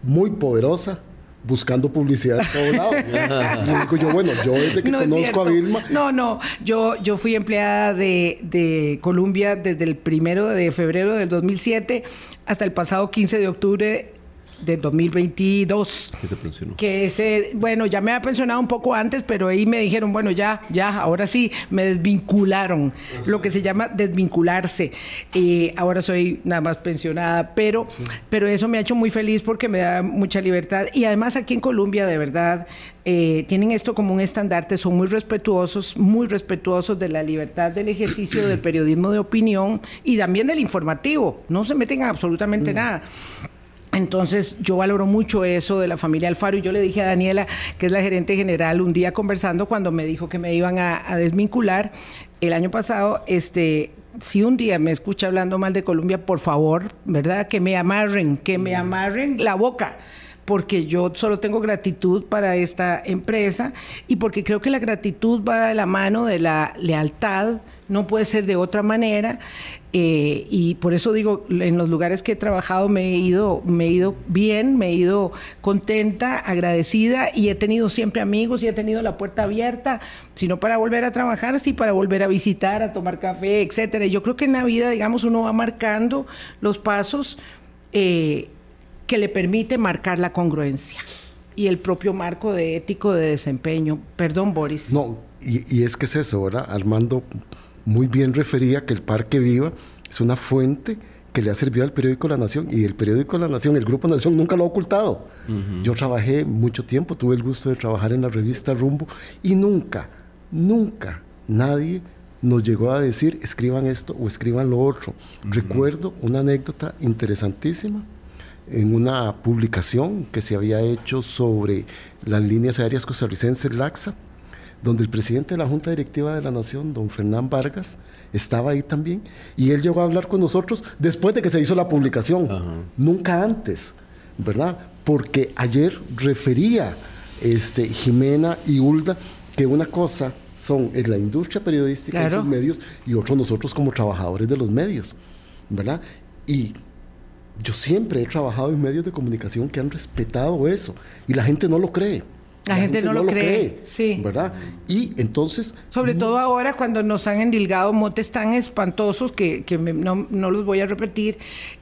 Speaker 3: muy poderosa buscando publicidad en todos lados. (laughs) Le digo yo, bueno, yo desde que conozco a Vilma...
Speaker 2: No, no, yo, yo fui empleada de, de Columbia desde el primero de febrero del 2007 hasta el pasado 15 de octubre de 2022.
Speaker 4: ¿Qué se pensionó?
Speaker 2: Que ese, bueno, ya me había pensionado un poco antes, pero ahí me dijeron, bueno, ya, ya, ahora sí, me desvincularon, lo que se llama desvincularse. y ahora soy nada más pensionada, pero, pero eso me ha hecho muy feliz porque me da mucha libertad. Y además aquí en Colombia, de verdad, eh, tienen esto como un estandarte, son muy respetuosos, muy respetuosos de la libertad del ejercicio del periodismo de opinión y también del informativo, no se meten a absolutamente mm. nada. Entonces yo valoro mucho eso de la familia Alfaro y yo le dije a Daniela, que es la gerente general, un día conversando cuando me dijo que me iban a, desvincular el año pasado, este, si un día me escucha hablando mal de Colombia, por favor, ¿verdad? Que me amarren, que me amarren la boca porque yo solo tengo gratitud para esta empresa y porque creo que la gratitud va de la mano de la lealtad, no puede ser de otra manera. Eh, y por eso digo, en los lugares que he trabajado me he ido, me he ido bien, me he ido contenta, agradecida y he tenido siempre amigos y he tenido la puerta abierta, sino para volver a trabajar, sí para volver a visitar, a tomar café, etcétera. Yo creo que en la vida, digamos, uno va marcando los pasos eh, que le permite marcar la congruencia y el propio marco de ético de desempeño. Perdón, Boris.
Speaker 3: No, y, es que es eso. Armando muy bien refería que el Parque Viva es una fuente que le ha servido al periódico La Nación y el periódico La Nación, el Grupo Nación nunca lo ha ocultado. Yo trabajé mucho tiempo, tuve el gusto de trabajar en la revista Rumbo y nunca, nunca nadie nos llegó a decir escriban esto o escriban lo otro. Recuerdo una anécdota interesantísima en una publicación que se había hecho sobre las líneas aéreas costarricenses LAXA donde el presidente de la Junta Directiva de la Nación, don Fernán Vargas, estaba ahí también, y él llegó a hablar con nosotros después de que se hizo la publicación, nunca antes, ¿verdad? porque ayer refería este, Jimena y Hulda que una cosa son en la industria periodística y sus medios y otros nosotros como trabajadores de los medios, ¿verdad? Y yo siempre he trabajado en medios de comunicación que han respetado eso y la gente no lo cree.
Speaker 2: La, gente, no, lo, cree, sí.
Speaker 3: ¿Verdad? Y entonces...
Speaker 2: Sobre todo ahora cuando nos han endilgado motes tan espantosos que, no, los voy a repetir,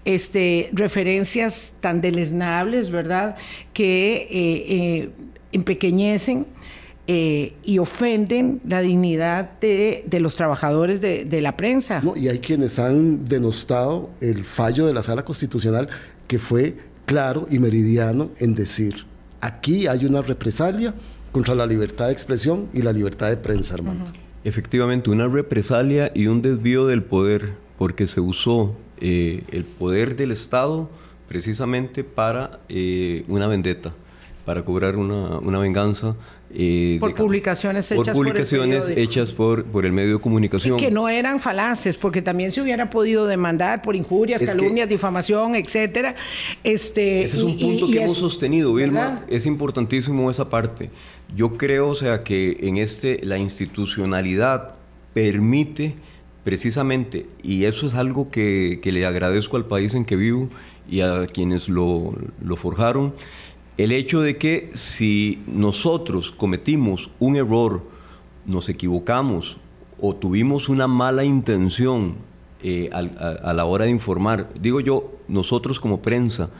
Speaker 2: este, referencias tan deleznables, ¿verdad? Que eh, eh, empequeñecen eh, y ofenden la dignidad de, los trabajadores de, de la prensa.
Speaker 3: No, y hay quienes han denostado el fallo de la Sala Constitucional que fue claro y meridiano en decir Aquí hay una represalia contra la libertad de expresión y la libertad de prensa, Armando.
Speaker 4: Efectivamente, una represalia y un desvío del poder, porque se usó eh, el poder del Estado precisamente para eh, una vendetta, para cobrar una, una venganza
Speaker 2: eh, por publicaciones hechas
Speaker 4: por publicaciones por hechas por, por el medio de comunicación.
Speaker 2: que no eran falaces, porque también se hubiera podido demandar por injurias, calumnias, difamación, etcétera. Este,
Speaker 4: ese es un punto que hemos sostenido, Vilma. Es importantísimo esa parte. Yo creo, o sea, que en este la institucionalidad permite precisamente, y eso es algo que, que le agradezco al país en que vivo y a quienes lo, lo forjaron, el hecho de que si nosotros cometimos un error, nos equivocamos o tuvimos una mala intención eh, a, la hora de informar, digo yo, nosotros como prensa,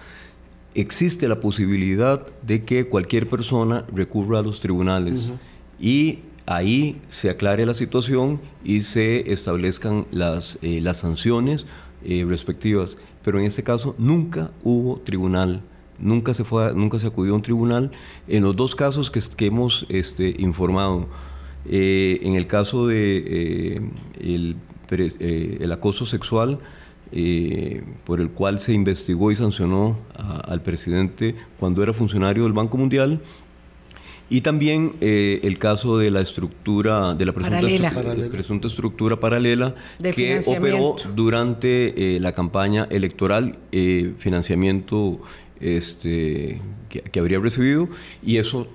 Speaker 4: existe la posibilidad de que cualquier persona recurra a los tribunales y ahí se aclare la situación y se establezcan las, eh, las sanciones eh, respectivas. Pero en este caso nunca hubo tribunal nunca se, fue nunca se acudió a un tribunal. En los dos casos que, hemos este, informado. Eh, en el caso de eh, eh, el, acoso sexual, por el cual se investigó y sancionó al presidente cuando era funcionario del Banco Mundial, y también el caso de la estructura, de la presunta, estructura paralela que operó durante la campaña electoral, financiamiento este, que, habría recibido y eso,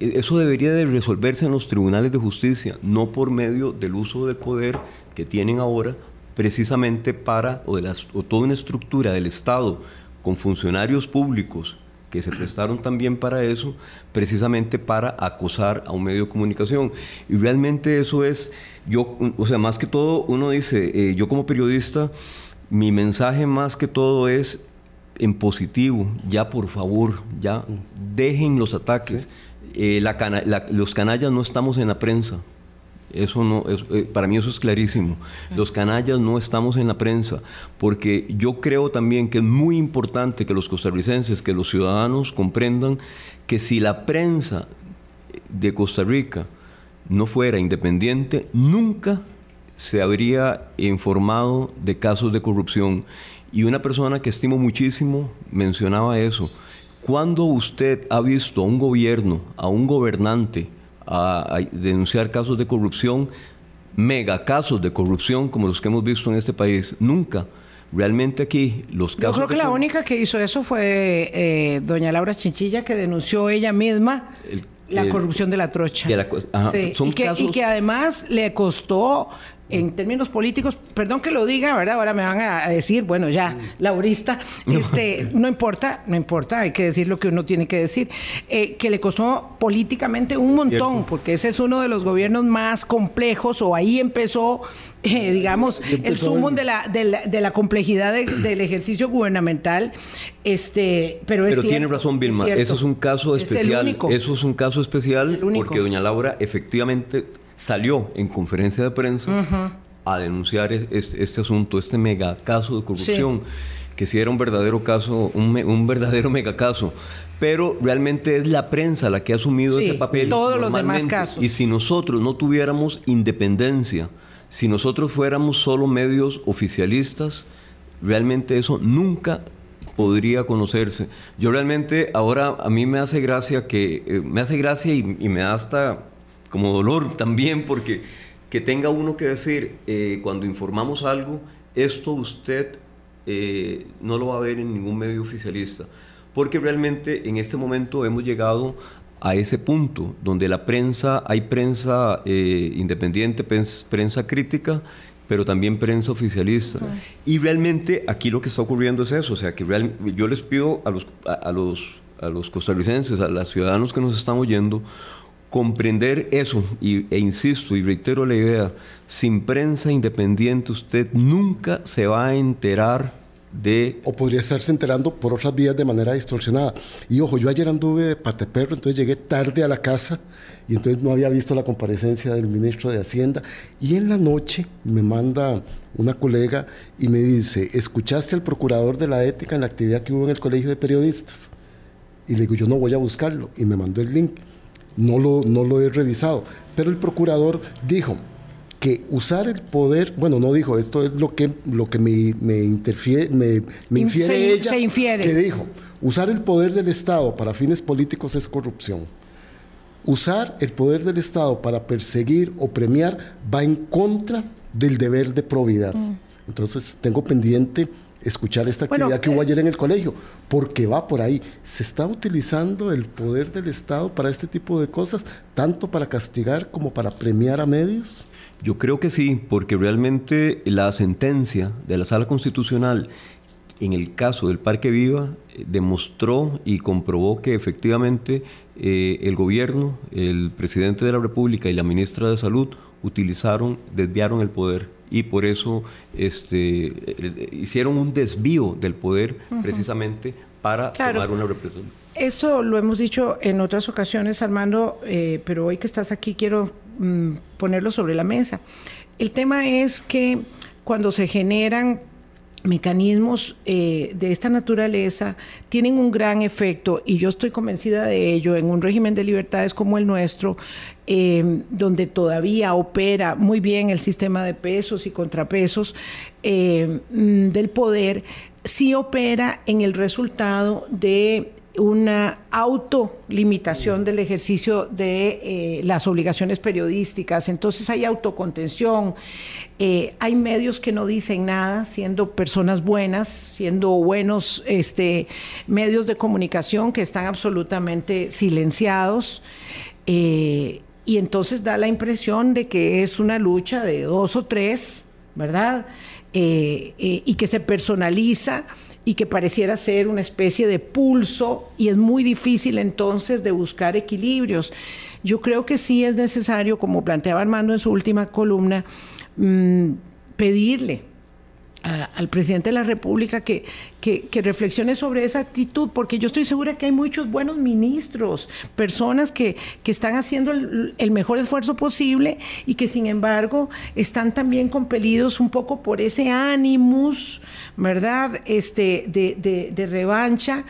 Speaker 4: eso debería de resolverse en los tribunales de justicia, no por medio del uso del poder que tienen ahora precisamente para, o, de las, o toda una estructura del Estado con funcionarios públicos que se prestaron también para eso, precisamente para acosar a un medio de comunicación. Y realmente eso es, yo, o sea, más que todo, uno dice, eh, yo como periodista, mi mensaje más que todo es en positivo, ya por favor, ya dejen los ataques. Eh, los canallas no estamos en la prensa. Eso no, eh, para mí eso es clarísimo. Los canallas no estamos en la prensa, porque yo creo también que es muy importante que los costarricenses, que los ciudadanos comprendan que si la prensa de Costa Rica no fuera independiente, nunca se habría informado de casos de corrupción y una persona que estimo muchísimo mencionaba eso. ¿Cuándo usted ha visto a un gobierno, a un gobernante, a, denunciar casos de corrupción, mega casos de corrupción como los que hemos visto en este país? Nunca. Realmente aquí los casos...
Speaker 2: Yo creo que la única que hizo eso fue eh, doña Laura Chinchilla, que denunció ella misma la corrupción de la trocha. y, que, y que además le costó en términos políticos, perdón que lo diga, ¿verdad? Ahora me van a decir, bueno, ya, laurista, este, no importa, no importa, hay que decir lo que uno tiene que decir, eh, que le costó políticamente un montón, porque ese es uno de los gobiernos más complejos, o ahí empezó, eh, digamos, el sumo de la, de la, complejidad (clears throat) del ejercicio gubernamental, este, pero es
Speaker 4: Pero tiene razón, Vilma, eso es un caso especial, eso es un caso especial, porque doña Laura efectivamente salió en conferencia de prensa a denunciar este, asunto, este mega caso de corrupción, que sí era un verdadero caso, un, verdadero mega caso. Pero realmente es la prensa la que ha asumido ese papel.
Speaker 2: Todos los demás casos.
Speaker 4: Y si nosotros no tuviéramos independencia, si nosotros fuéramos solo medios oficialistas, realmente eso nunca podría conocerse. Yo realmente ahora a mí me hace gracia que eh, me hace gracia y, y, me da hasta como dolor también, porque que tenga uno que decir eh, cuando informamos algo, esto usted eh, no lo va a ver en ningún medio oficialista. porque realmente en este momento hemos llegado a ese punto donde la prensa, hay prensa eh, independiente, prensa crítica, pero también prensa oficialista. Y realmente aquí lo que está ocurriendo es eso, o sea, que real, yo les pido a los, a, los, a los costarricenses, a los ciudadanos que nos están oyendo, comprender eso, y, e insisto y reitero la idea, sin prensa independiente usted nunca se va a enterar de...
Speaker 3: O podría estarse enterando por otras vías de manera distorsionada. Y ojo, yo ayer anduve de pateperro, entonces llegué tarde a la casa y entonces no había visto la comparecencia del ministro de Hacienda. Y en la noche me manda una colega y me dice, ¿escuchaste al procurador de la ética en la actividad que hubo en el Colegio de Periodistas? Y le digo, yo no voy a buscarlo. Y me mandó el link. No lo, no lo he revisado. Pero el procurador dijo, que usar el poder, bueno, no dijo, esto es lo que, lo que me, me interfiere, me, me infiere ella,
Speaker 2: se infiere.
Speaker 3: que dijo, usar el poder del Estado para fines políticos es corrupción. Usar el poder del Estado para perseguir o premiar va en contra del deber de probidad. Mm. Entonces tengo pendiente escuchar esta actividad que hubo eh, ayer en el colegio, porque va por ahí. Se está utilizando el poder del Estado para este tipo de cosas, tanto para castigar como para premiar a medios.
Speaker 4: Yo creo que sí, porque realmente la sentencia de la Sala Constitucional en el caso del Parque Viva eh, demostró y comprobó que efectivamente eh, el gobierno, el presidente de la República y la ministra de Salud utilizaron, desviaron el poder y por eso este, eh, hicieron un desvío del poder precisamente para tomar una represión.
Speaker 2: Eso lo hemos dicho en otras ocasiones, Armando, pero hoy que estás aquí quiero Mm, ponerlo sobre la mesa. El tema es que cuando se generan mecanismos eh, de esta naturaleza tienen un gran efecto y yo estoy convencida de ello en un régimen de libertades como el nuestro, eh, donde todavía opera muy bien el sistema de pesos y contrapesos mm, del poder, sí opera en el resultado de una autolimitación del ejercicio de eh, las obligaciones periodísticas, entonces hay autocontención, eh, hay medios que no dicen nada, siendo personas buenas, siendo buenos este, medios de comunicación que están absolutamente silenciados. Eh, y entonces da la impresión de que es una lucha de dos o tres, ¿verdad? y que se personaliza y que pareciera ser una especie de pulso y es muy difícil entonces de buscar equilibrios. Yo creo que sí es necesario, como planteaba Armando en su última columna, mm, pedirle al presidente de la República que, que, reflexione sobre esa actitud, porque yo estoy segura que hay muchos buenos ministros, personas que, que están haciendo el, mejor esfuerzo posible y que sin embargo están también compelidos un poco por ese ánimos, ¿verdad? Este, de, de, de revancha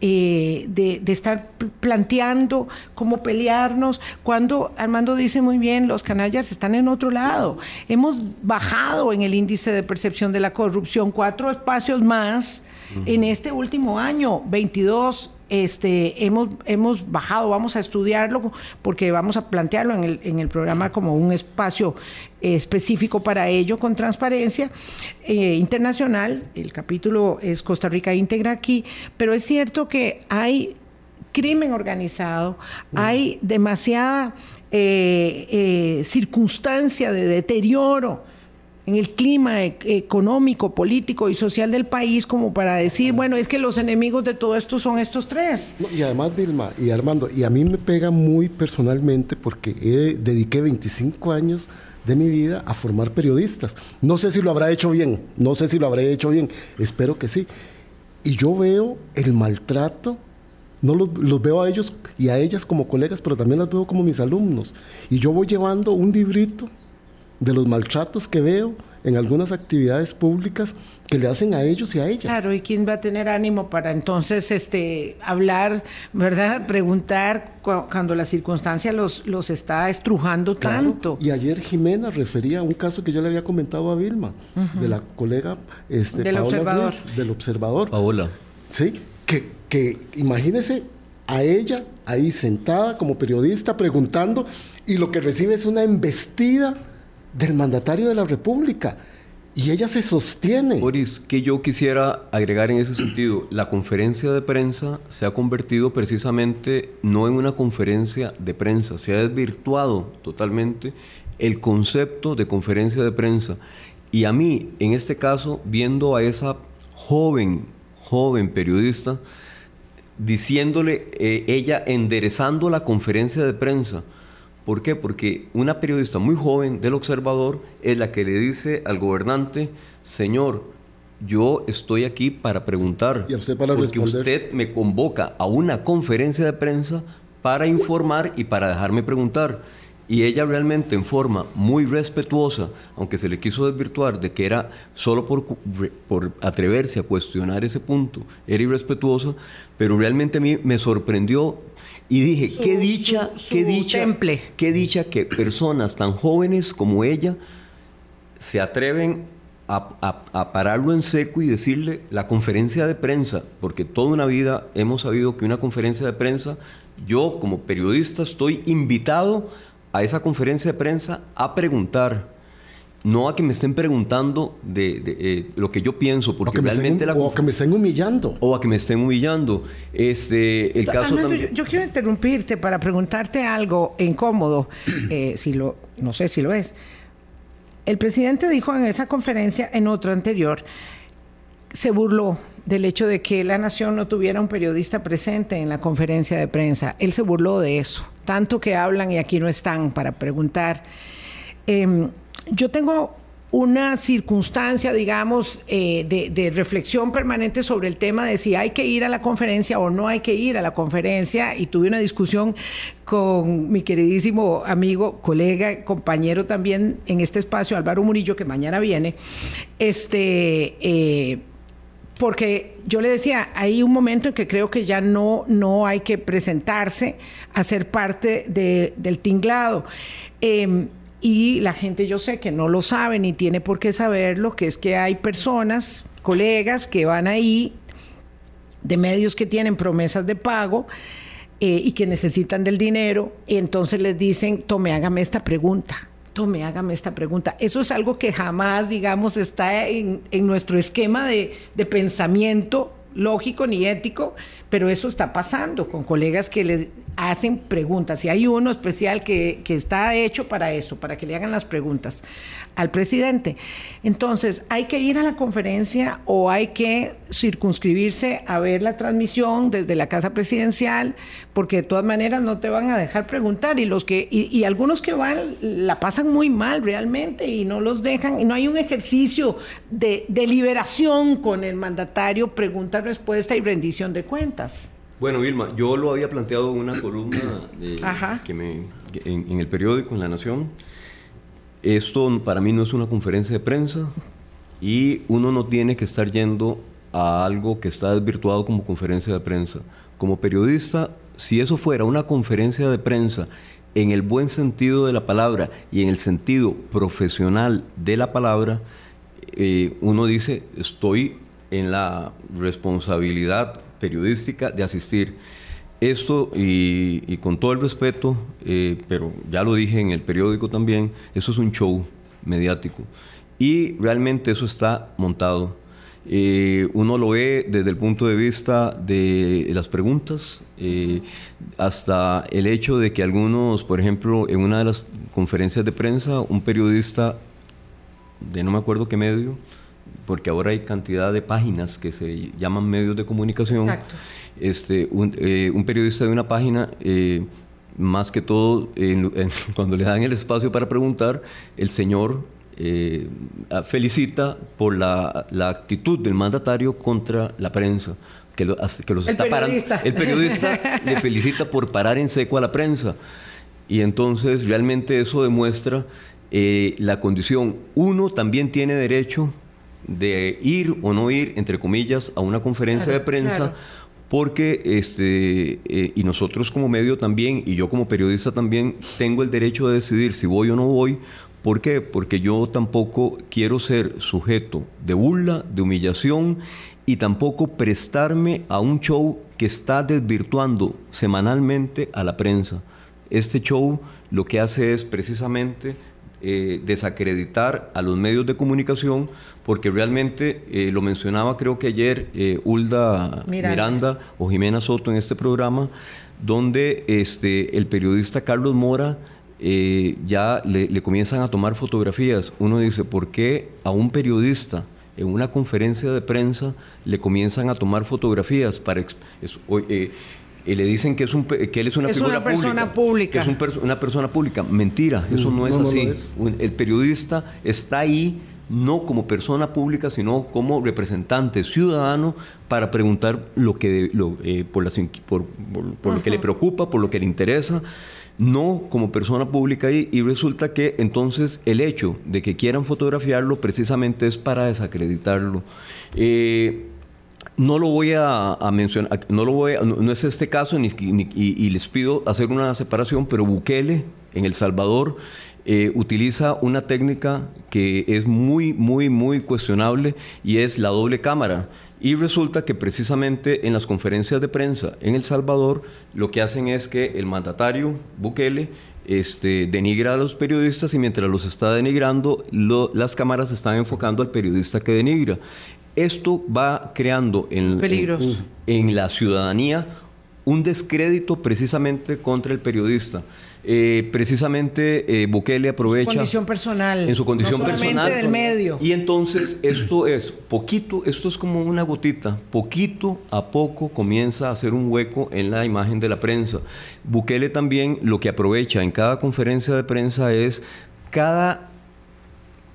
Speaker 2: eh, de, estar planteando cómo pelearnos, cuando Armando dice muy bien, los canallas están en otro lado. Hemos bajado en el índice de percepción de la corrupción cuatro espacios más en este último año, 22 este, hemos, hemos bajado, vamos a estudiarlo porque vamos a plantearlo en el, en el programa como un espacio específico para ello con transparencia eh, internacional. El capítulo es Costa Rica íntegra aquí, pero es cierto que hay crimen organizado, hay demasiada eh, eh, circunstancia de deterioro en el clima e-, económico, político y social del país como para decir, bueno, es que los enemigos de todo esto son estos tres.
Speaker 3: y además, Vilma y Armando, y a mí me pega muy personalmente porque dediqué 25 años de mi vida a formar periodistas. No sé si lo habrá hecho bien, no sé si lo habré hecho bien, espero que sí. Y yo veo el maltrato, no los, los, veo a ellos y a ellas como colegas, pero también las veo como mis alumnos. Y yo voy llevando un librito de los maltratos que veo en algunas actividades públicas que le hacen a ellos y a ellas.
Speaker 2: Claro, ¿y quién va a tener ánimo para entonces este hablar, verdad? Preguntar cuando la circunstancia los, los está estrujando tanto.
Speaker 3: Y ayer Jimena refería a un caso que yo le había comentado a Vilma, de la colega este,
Speaker 2: del observador.
Speaker 3: del observador.
Speaker 4: Paola.
Speaker 3: Sí, que, que imagínese a ella ahí sentada como periodista preguntando y lo que recibe es una embestida del mandatario de la República. y ella se sostiene.
Speaker 4: Boris, que yo quisiera agregar en ese sentido, (clears throat) la conferencia de prensa se ha convertido precisamente no en una conferencia de prensa, se ha desvirtuado totalmente el concepto de conferencia de prensa. Y a mí, en este caso, viendo a esa joven, joven periodista, diciéndole, eh, ella enderezando la conferencia de prensa, ¿Por qué? Porque una periodista muy joven del observador es la que le dice al gobernante, señor, yo estoy aquí para preguntar.
Speaker 3: Y usted para
Speaker 4: porque usted me convoca a una conferencia de prensa para informar y para dejarme preguntar. Y ella realmente en forma muy respetuosa, aunque se le quiso desvirtuar de que era solo por, por atreverse a cuestionar ese punto, era irrespetuosa, pero realmente a mí me sorprendió y dije, qué dicha, qué dicha, qué dicha que personas tan jóvenes como ella se atreven a, a, pararlo en seco y decirle la conferencia de prensa, porque toda una vida hemos sabido que una conferencia de prensa, yo como periodista estoy invitado a esa conferencia de prensa a preguntar, no a que me estén preguntando de, eh, lo que yo pienso, porque realmente
Speaker 3: la... O a que me estén humillando.
Speaker 4: O a que me estén humillando. Este, el caso
Speaker 2: yo, quiero interrumpirte para preguntarte algo incómodo, (clears throat) eh, si lo, no sé si lo es. El presidente dijo en esa conferencia, en otro anterior, se burló del hecho de que la nación no tuviera un periodista presente en la conferencia de prensa. Él se burló de eso, tanto que hablan y aquí no están para preguntar. Em, yo tengo una circunstancia, digamos, eh, de, reflexión permanente sobre el tema de si hay que ir a la conferencia o no hay que ir a la conferencia y tuve una discusión con mi queridísimo amigo, colega, compañero también en este espacio, Álvaro Murillo, que mañana viene, este, eh, porque yo le decía, hay un momento en que creo que ya no, no hay que presentarse a ser parte del tinglado. Em, y la gente yo sé que no lo sabe ni tiene por qué saberlo, que es que hay personas, colegas que van ahí de medios que tienen promesas de pago eh, y que necesitan del dinero y entonces les dicen, tome, hágame esta pregunta. Tome, hágame esta pregunta. Eso es algo que jamás, digamos, está en, nuestro esquema de, de pensamiento lógico ni ético, pero eso está pasando con colegas que le hacen preguntas. Y hay uno especial que, está hecho para eso, para que le hagan las preguntas al presidente. Entonces, ¿hay que ir a la conferencia o hay que circunscribirse a ver la transmisión desde la casa presidencial? Porque de todas maneras no te van a dejar preguntar. Y los que, y, y algunos que van la pasan muy mal realmente y no los dejan, y no hay un ejercicio de deliberación con el mandatario, pregunta, respuesta y rendición de cuentas.
Speaker 4: Bueno, Vilma, yo lo había planteado en una columna que me, en, el periódico, en La Nación. Esto para mí no es una conferencia de prensa y uno no tiene que estar yendo a algo que está desvirtuado como conferencia de prensa. Como periodista, si eso fuera una conferencia de prensa en el buen sentido de la palabra y en el sentido profesional de la palabra, eh, uno dice, estoy en la responsabilidad periodística de asistir. Esto, y, con todo el respeto, eh, pero ya lo dije en el periódico también, eso es un show mediático. Y realmente eso está montado. Eh, uno lo ve desde el punto de vista de las preguntas, eh, hasta el hecho de que algunos, por ejemplo, en una de las conferencias de prensa, un periodista de no me acuerdo qué medio, porque ahora hay cantidad de páginas que se llaman medios de comunicación. Este, eh, un, periodista de una página, eh, más que todo, (laughs) cuando le dan el espacio para preguntar, el señor eh, felicita por la, actitud del mandatario contra la prensa. Que, que los está parando. El periodista (laughs) le felicita por parar en seco a la prensa. Y entonces realmente eso demuestra la condición. Uno también tiene derecho de ir o no ir, entre comillas, a una conferencia de prensa. Porque, este, eh, y nosotros como medio también, y yo como periodista también, tengo el derecho de decidir si voy o no voy. ¿Por qué? Porque yo tampoco quiero ser sujeto de burla, de humillación y tampoco prestarme a un show que está desvirtuando semanalmente a la prensa. Este show lo que hace es precisamente eh, desacreditar a los medios de comunicación, porque realmente, eh, lo mencionaba creo que ayer eh, Hulda Miranda. o Jimena Soto en este programa, donde este, el periodista Carlos Mora ya le, le comienzan a tomar fotografías. Uno dice, ¿por qué a un periodista? en una conferencia de prensa le comienzan a tomar fotografías para eh, y le dicen que es un que él es una figura
Speaker 2: persona pública,
Speaker 4: que es una persona pública. Mentira eso no, es así. el periodista está ahí no como persona pública sino como representante ciudadano para preguntar lo que lo, eh, por, las, por, por, lo que le preocupa por lo que le interesa no como persona pública y, y, resulta que entonces el hecho de que quieran fotografiarlo precisamente es para desacreditarlo. Eh, no lo voy a, mencionar, no, lo voy no, es este caso ni, y, les pido hacer una separación, pero Bukele en El Salvador eh, utiliza una técnica que es muy, muy, muy cuestionable y es la doble cámara. Y resulta que precisamente en las conferencias de prensa en El Salvador lo que hacen es que el mandatario Bukele este, denigra a los periodistas y mientras los está denigrando, las cámaras están enfocando al periodista que denigra. Esto va creando en, en la ciudadanía un descrédito precisamente contra el periodista. Eh, precisamente eh, Bukele aprovecha...
Speaker 2: En su condición personal.
Speaker 4: En su condición no personal.
Speaker 2: del medio.
Speaker 4: Y entonces esto es poquito, esto es como una gotita, poquito a poco comienza a hacer un hueco en la imagen de la prensa. Bukele también lo que aprovecha en cada conferencia de prensa es cada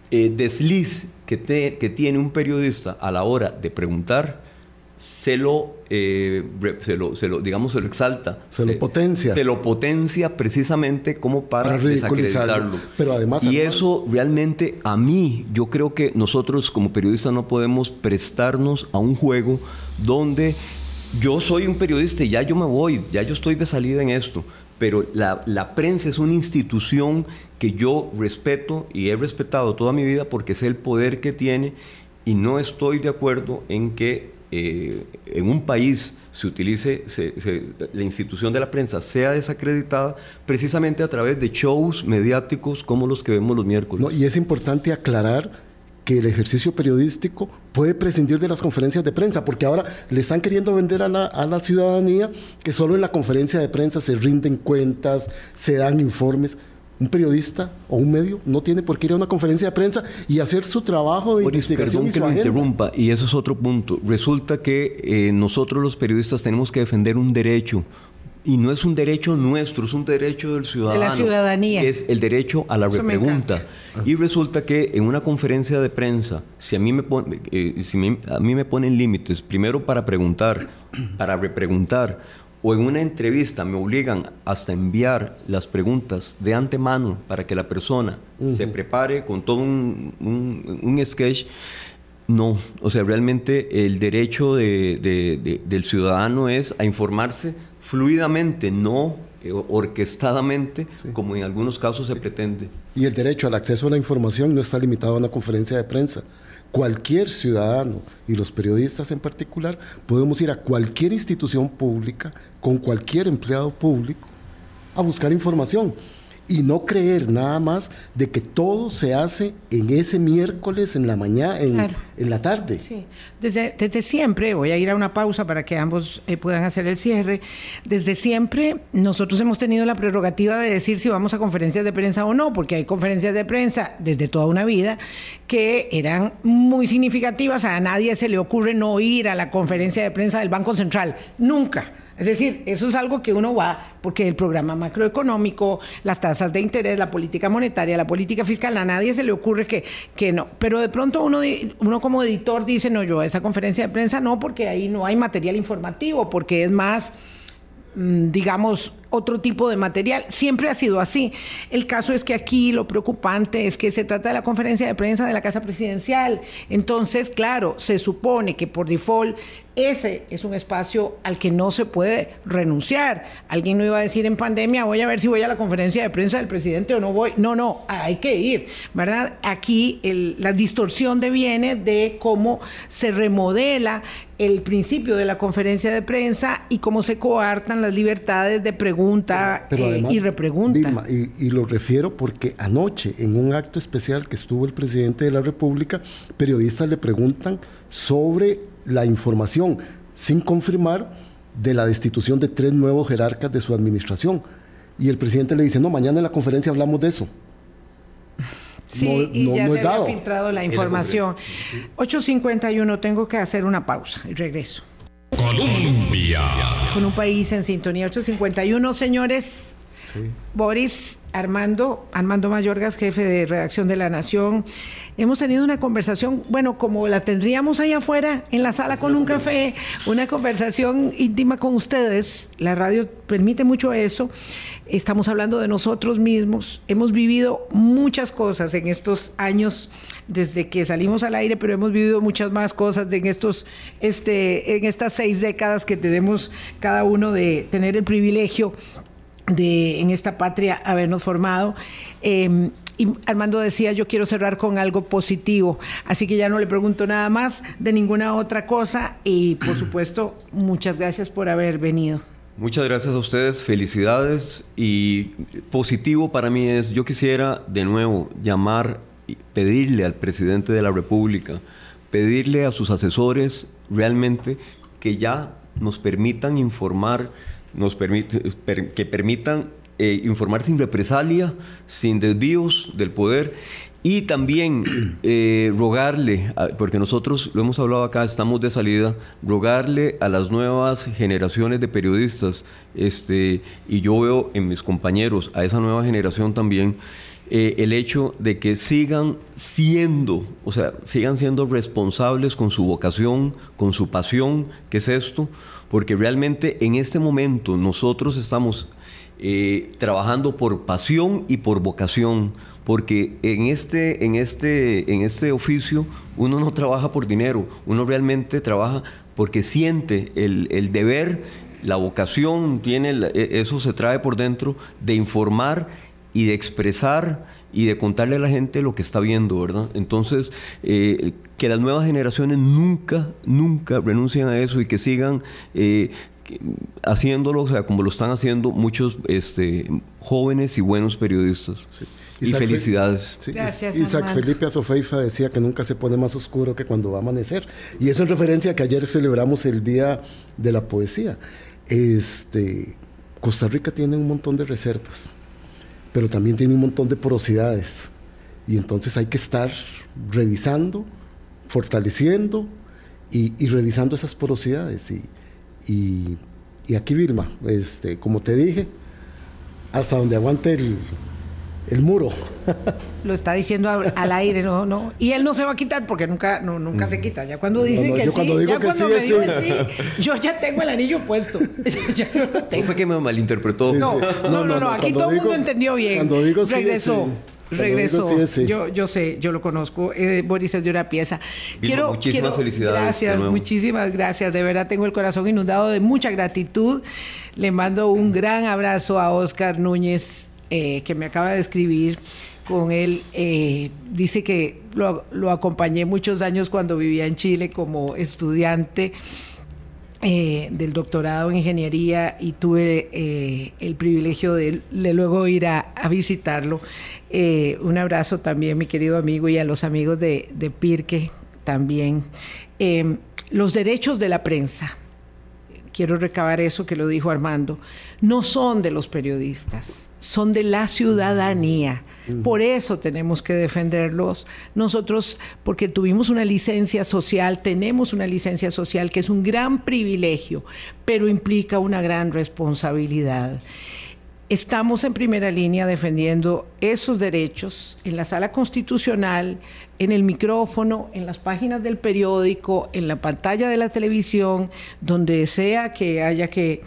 Speaker 4: eh, desliz que, que tiene un periodista a la hora de preguntar, se lo, eh, se lo, se lo, digamos, se lo exalta.
Speaker 3: Se, lo potencia.
Speaker 4: Se lo potencia precisamente como para, desacreditarlo.
Speaker 3: Pero además...
Speaker 4: Y eso realmente a mí, yo creo que nosotros como periodistas no podemos prestarnos a un juego donde yo soy un periodista y ya yo me voy, ya yo estoy de salida en esto, pero la, prensa es una institución que yo respeto y he respetado toda mi vida porque sé el poder que tiene y no estoy de acuerdo en que eh, en un país se utilice, la institución de la prensa sea desacreditada precisamente a través de shows mediáticos como los que vemos los miércoles.
Speaker 3: y es importante aclarar que el ejercicio periodístico puede prescindir de las conferencias de prensa, porque ahora le están queriendo vender a la, a la ciudadanía que solo en la conferencia de prensa se rinden cuentas, se dan informes un periodista o un medio no tiene por qué ir a una conferencia de prensa y hacer su trabajo de investigación.
Speaker 4: Perdón que lo interrumpa, y eso es otro punto. Resulta que eh, nosotros los periodistas tenemos que defender un derecho. Y no es un derecho nuestro, es un derecho del ciudadano.
Speaker 2: De la ciudadanía.
Speaker 4: Es el derecho a la repregunta. Y resulta que en una conferencia de prensa, si a mí me, eh, si a mí me ponen límites, primero para preguntar, para repreguntar, o en una entrevista me obligan hasta enviar las preguntas de antemano para que la persona se prepare con todo un, un, sketch, no, o sea, realmente el derecho de, del ciudadano es a informarse fluidamente, no eh, orquestadamente, como en algunos casos se pretende.
Speaker 3: Y el derecho al acceso a la información no está limitado a una conferencia de prensa. Cualquier ciudadano y los periodistas en particular podemos ir a cualquier institución pública con cualquier empleado público a buscar información y no creer nada más de que todo se hace en ese miércoles, en la mañana, en, en la tarde.
Speaker 2: Sí. Desde, desde, siempre, voy a ir a una pausa para que ambos eh, puedan hacer el cierre, desde siempre nosotros hemos tenido la prerrogativa de decir si vamos a conferencias de prensa o no, porque hay conferencias de prensa desde toda una vida que eran muy significativas, a nadie se le ocurre no ir a la conferencia de prensa del Banco Central, nunca. Es decir, eso es algo que uno va, porque el programa macroeconómico, las tasas de interés, la política monetaria, la política fiscal, a nadie se le ocurre que, que no. Pero de pronto uno, uno como editor dice, no, yo a esa conferencia de prensa no, porque ahí no hay material informativo, porque es más mm, digamos, otro tipo de material. Siempre ha sido así. El caso es que aquí lo preocupante es que se trata de la conferencia de prensa de la Casa Presidencial. Entonces, claro, se supone que por default ese es un espacio al que no se puede renunciar. Alguien no iba a decir en pandemia, voy a ver si voy a la conferencia de prensa del presidente o no voy. No, no, hay que ir, ¿verdad? Aquí la distorsión deviene de cómo se remodela el principio de la conferencia de prensa y cómo se coartan las libertades de preguntas pregunta eh, y repregunta.
Speaker 3: y, lo refiero porque anoche, en un acto especial que estuvo el presidente de la República, periodistas le preguntan sobre la información, sin confirmar, de la destitución de tres nuevos jerarcas de su administración. Y el presidente le dice, no, mañana en la conferencia hablamos de eso. (laughs)
Speaker 2: Sí, y ya se ha filtrado la información. 8.51, tengo que hacer una pausa y regreso.
Speaker 1: Colombia.
Speaker 2: Con un país en sintonía. 8.51, señores. Sí. Boris Armando, Armando Mayorgas, jefe de redacción de La Nación. Hemos tenido una conversación, bueno, como la tendríamos ahí afuera, en la sala con un café, una conversación íntima con ustedes. La radio permite mucho eso. Estamos hablando de nosotros mismos. Hemos vivido muchas cosas en estos años desde que salimos al aire, pero hemos vivido muchas más cosas en estos, este, en estas seis décadas que tenemos cada uno de tener el privilegio de en esta patria habernos formado. Em, y Armando decía, yo quiero cerrar con algo positivo, así que ya no le pregunto nada más de ninguna otra cosa y por (clears throat) supuesto, muchas gracias por haber venido.
Speaker 4: Muchas gracias a ustedes, felicidades y positivo para mí es, yo quisiera de nuevo llamar, pedirle al presidente de la República, pedirle a sus asesores realmente que ya nos permitan informar nos permite, que permitan eh, informar sin represalia, sin desvíos del poder y también (clears throat) eh, rogarle, porque nosotros lo hemos hablado acá, estamos de salida, rogarle a las nuevas generaciones de periodistas, este, y yo veo en mis compañeros, a esa nueva generación también, eh, el hecho de que sigan siendo, o sea, sigan siendo responsables con su vocación, con su pasión, que es esto, porque realmente en este momento nosotros estamos eh, trabajando por pasión y por vocación, porque en este, en, este, en este oficio uno no trabaja por dinero, uno realmente trabaja porque siente el, el deber, la vocación, tiene, e, eso se trae por dentro de informar y de expresar y de contarle a la gente lo que está viendo, ¿verdad? Entonces, eh, que las nuevas generaciones nunca, nunca renuncien a eso y que sigan eh, haciéndolo, o sea, como lo están haciendo muchos este, jóvenes y buenos periodistas. Y felicidades.
Speaker 3: Gracias, Isaac Felipe Azofeifa decía que nunca se pone más oscuro que cuando va a amanecer. Y eso en referencia a que ayer celebramos el Día de la Poesía. Este, Costa Rica tiene un montón de reservas pero también tiene un montón de porosidades. Y entonces hay que estar revisando, fortaleciendo y, revisando esas porosidades. Y, y, aquí, Vilma, este, como te dije, hasta donde aguante el, el muro.
Speaker 2: Lo está diciendo al, aire, no, no. Y él no se va a quitar porque nunca, no, nunca se quita. Ya cuando dice que sí, ya cuando me sí, yo ya tengo el anillo puesto. (laughs)
Speaker 4: ¿Cómo fue que me malinterpretó?
Speaker 2: no, no, no, aquí todo el mundo entendió bien. Cuando digo Regresó. Regresó. yo, yo sé, yo lo conozco. Eh, Boris es de una pieza.
Speaker 4: quiero, muchísimas felicidades.
Speaker 2: Gracias, muchísimas gracias. De verdad tengo el corazón inundado de mucha gratitud. Le mando un gran abrazo a Oscar Núñez eh, que me acaba de escribir con él, eh, dice que lo, acompañé muchos años cuando vivía en Chile como estudiante eh, del doctorado en ingeniería y tuve el privilegio de, luego ir a, visitarlo. un abrazo también, mi querido amigo, y a los amigos de, de Pirque también. los derechos de la prensa quiero recabar eso que lo dijo Armando, no son de los periodistas, son de la ciudadanía. Por eso tenemos que defenderlos. Nosotros, porque tuvimos una licencia social, tenemos una licencia social que es un gran privilegio, pero implica una gran responsabilidad. Estamos en primera línea defendiendo esos derechos en la sala constitucional, en el micrófono, en las páginas del periódico, en la pantalla de la televisión, donde sea que haya que,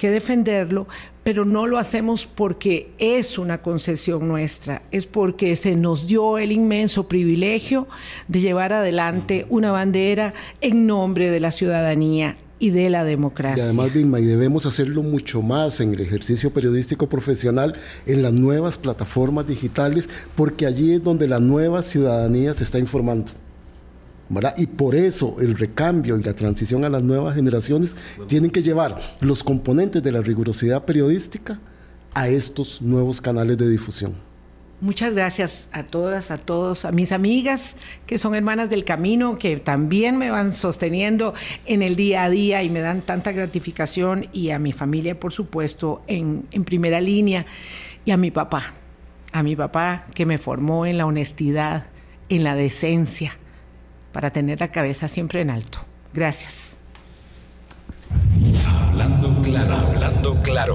Speaker 2: defenderlo, pero no lo hacemos porque es una concesión nuestra, es porque se nos dio el inmenso privilegio de llevar adelante una bandera en nombre de la ciudadanía y de la democracia.
Speaker 3: Y además, Vilma, y debemos hacerlo mucho más en el ejercicio periodístico profesional, en las nuevas plataformas digitales, porque allí es donde la nueva ciudadanía se está informando. Y por eso el recambio y la transición a las nuevas generaciones tienen que llevar los componentes de la rigurosidad periodística a estos nuevos canales de difusión.
Speaker 2: Muchas gracias a todas, a todos, a mis amigas que son hermanas del camino, que también me van sosteniendo en el día a día y me dan tanta gratificación, y a mi familia, por supuesto, en, en primera línea, y a mi papá, a mi papá que me formó en la honestidad, en la decencia, para tener la cabeza siempre en alto. Gracias.
Speaker 1: Hablando claro, hablando claro.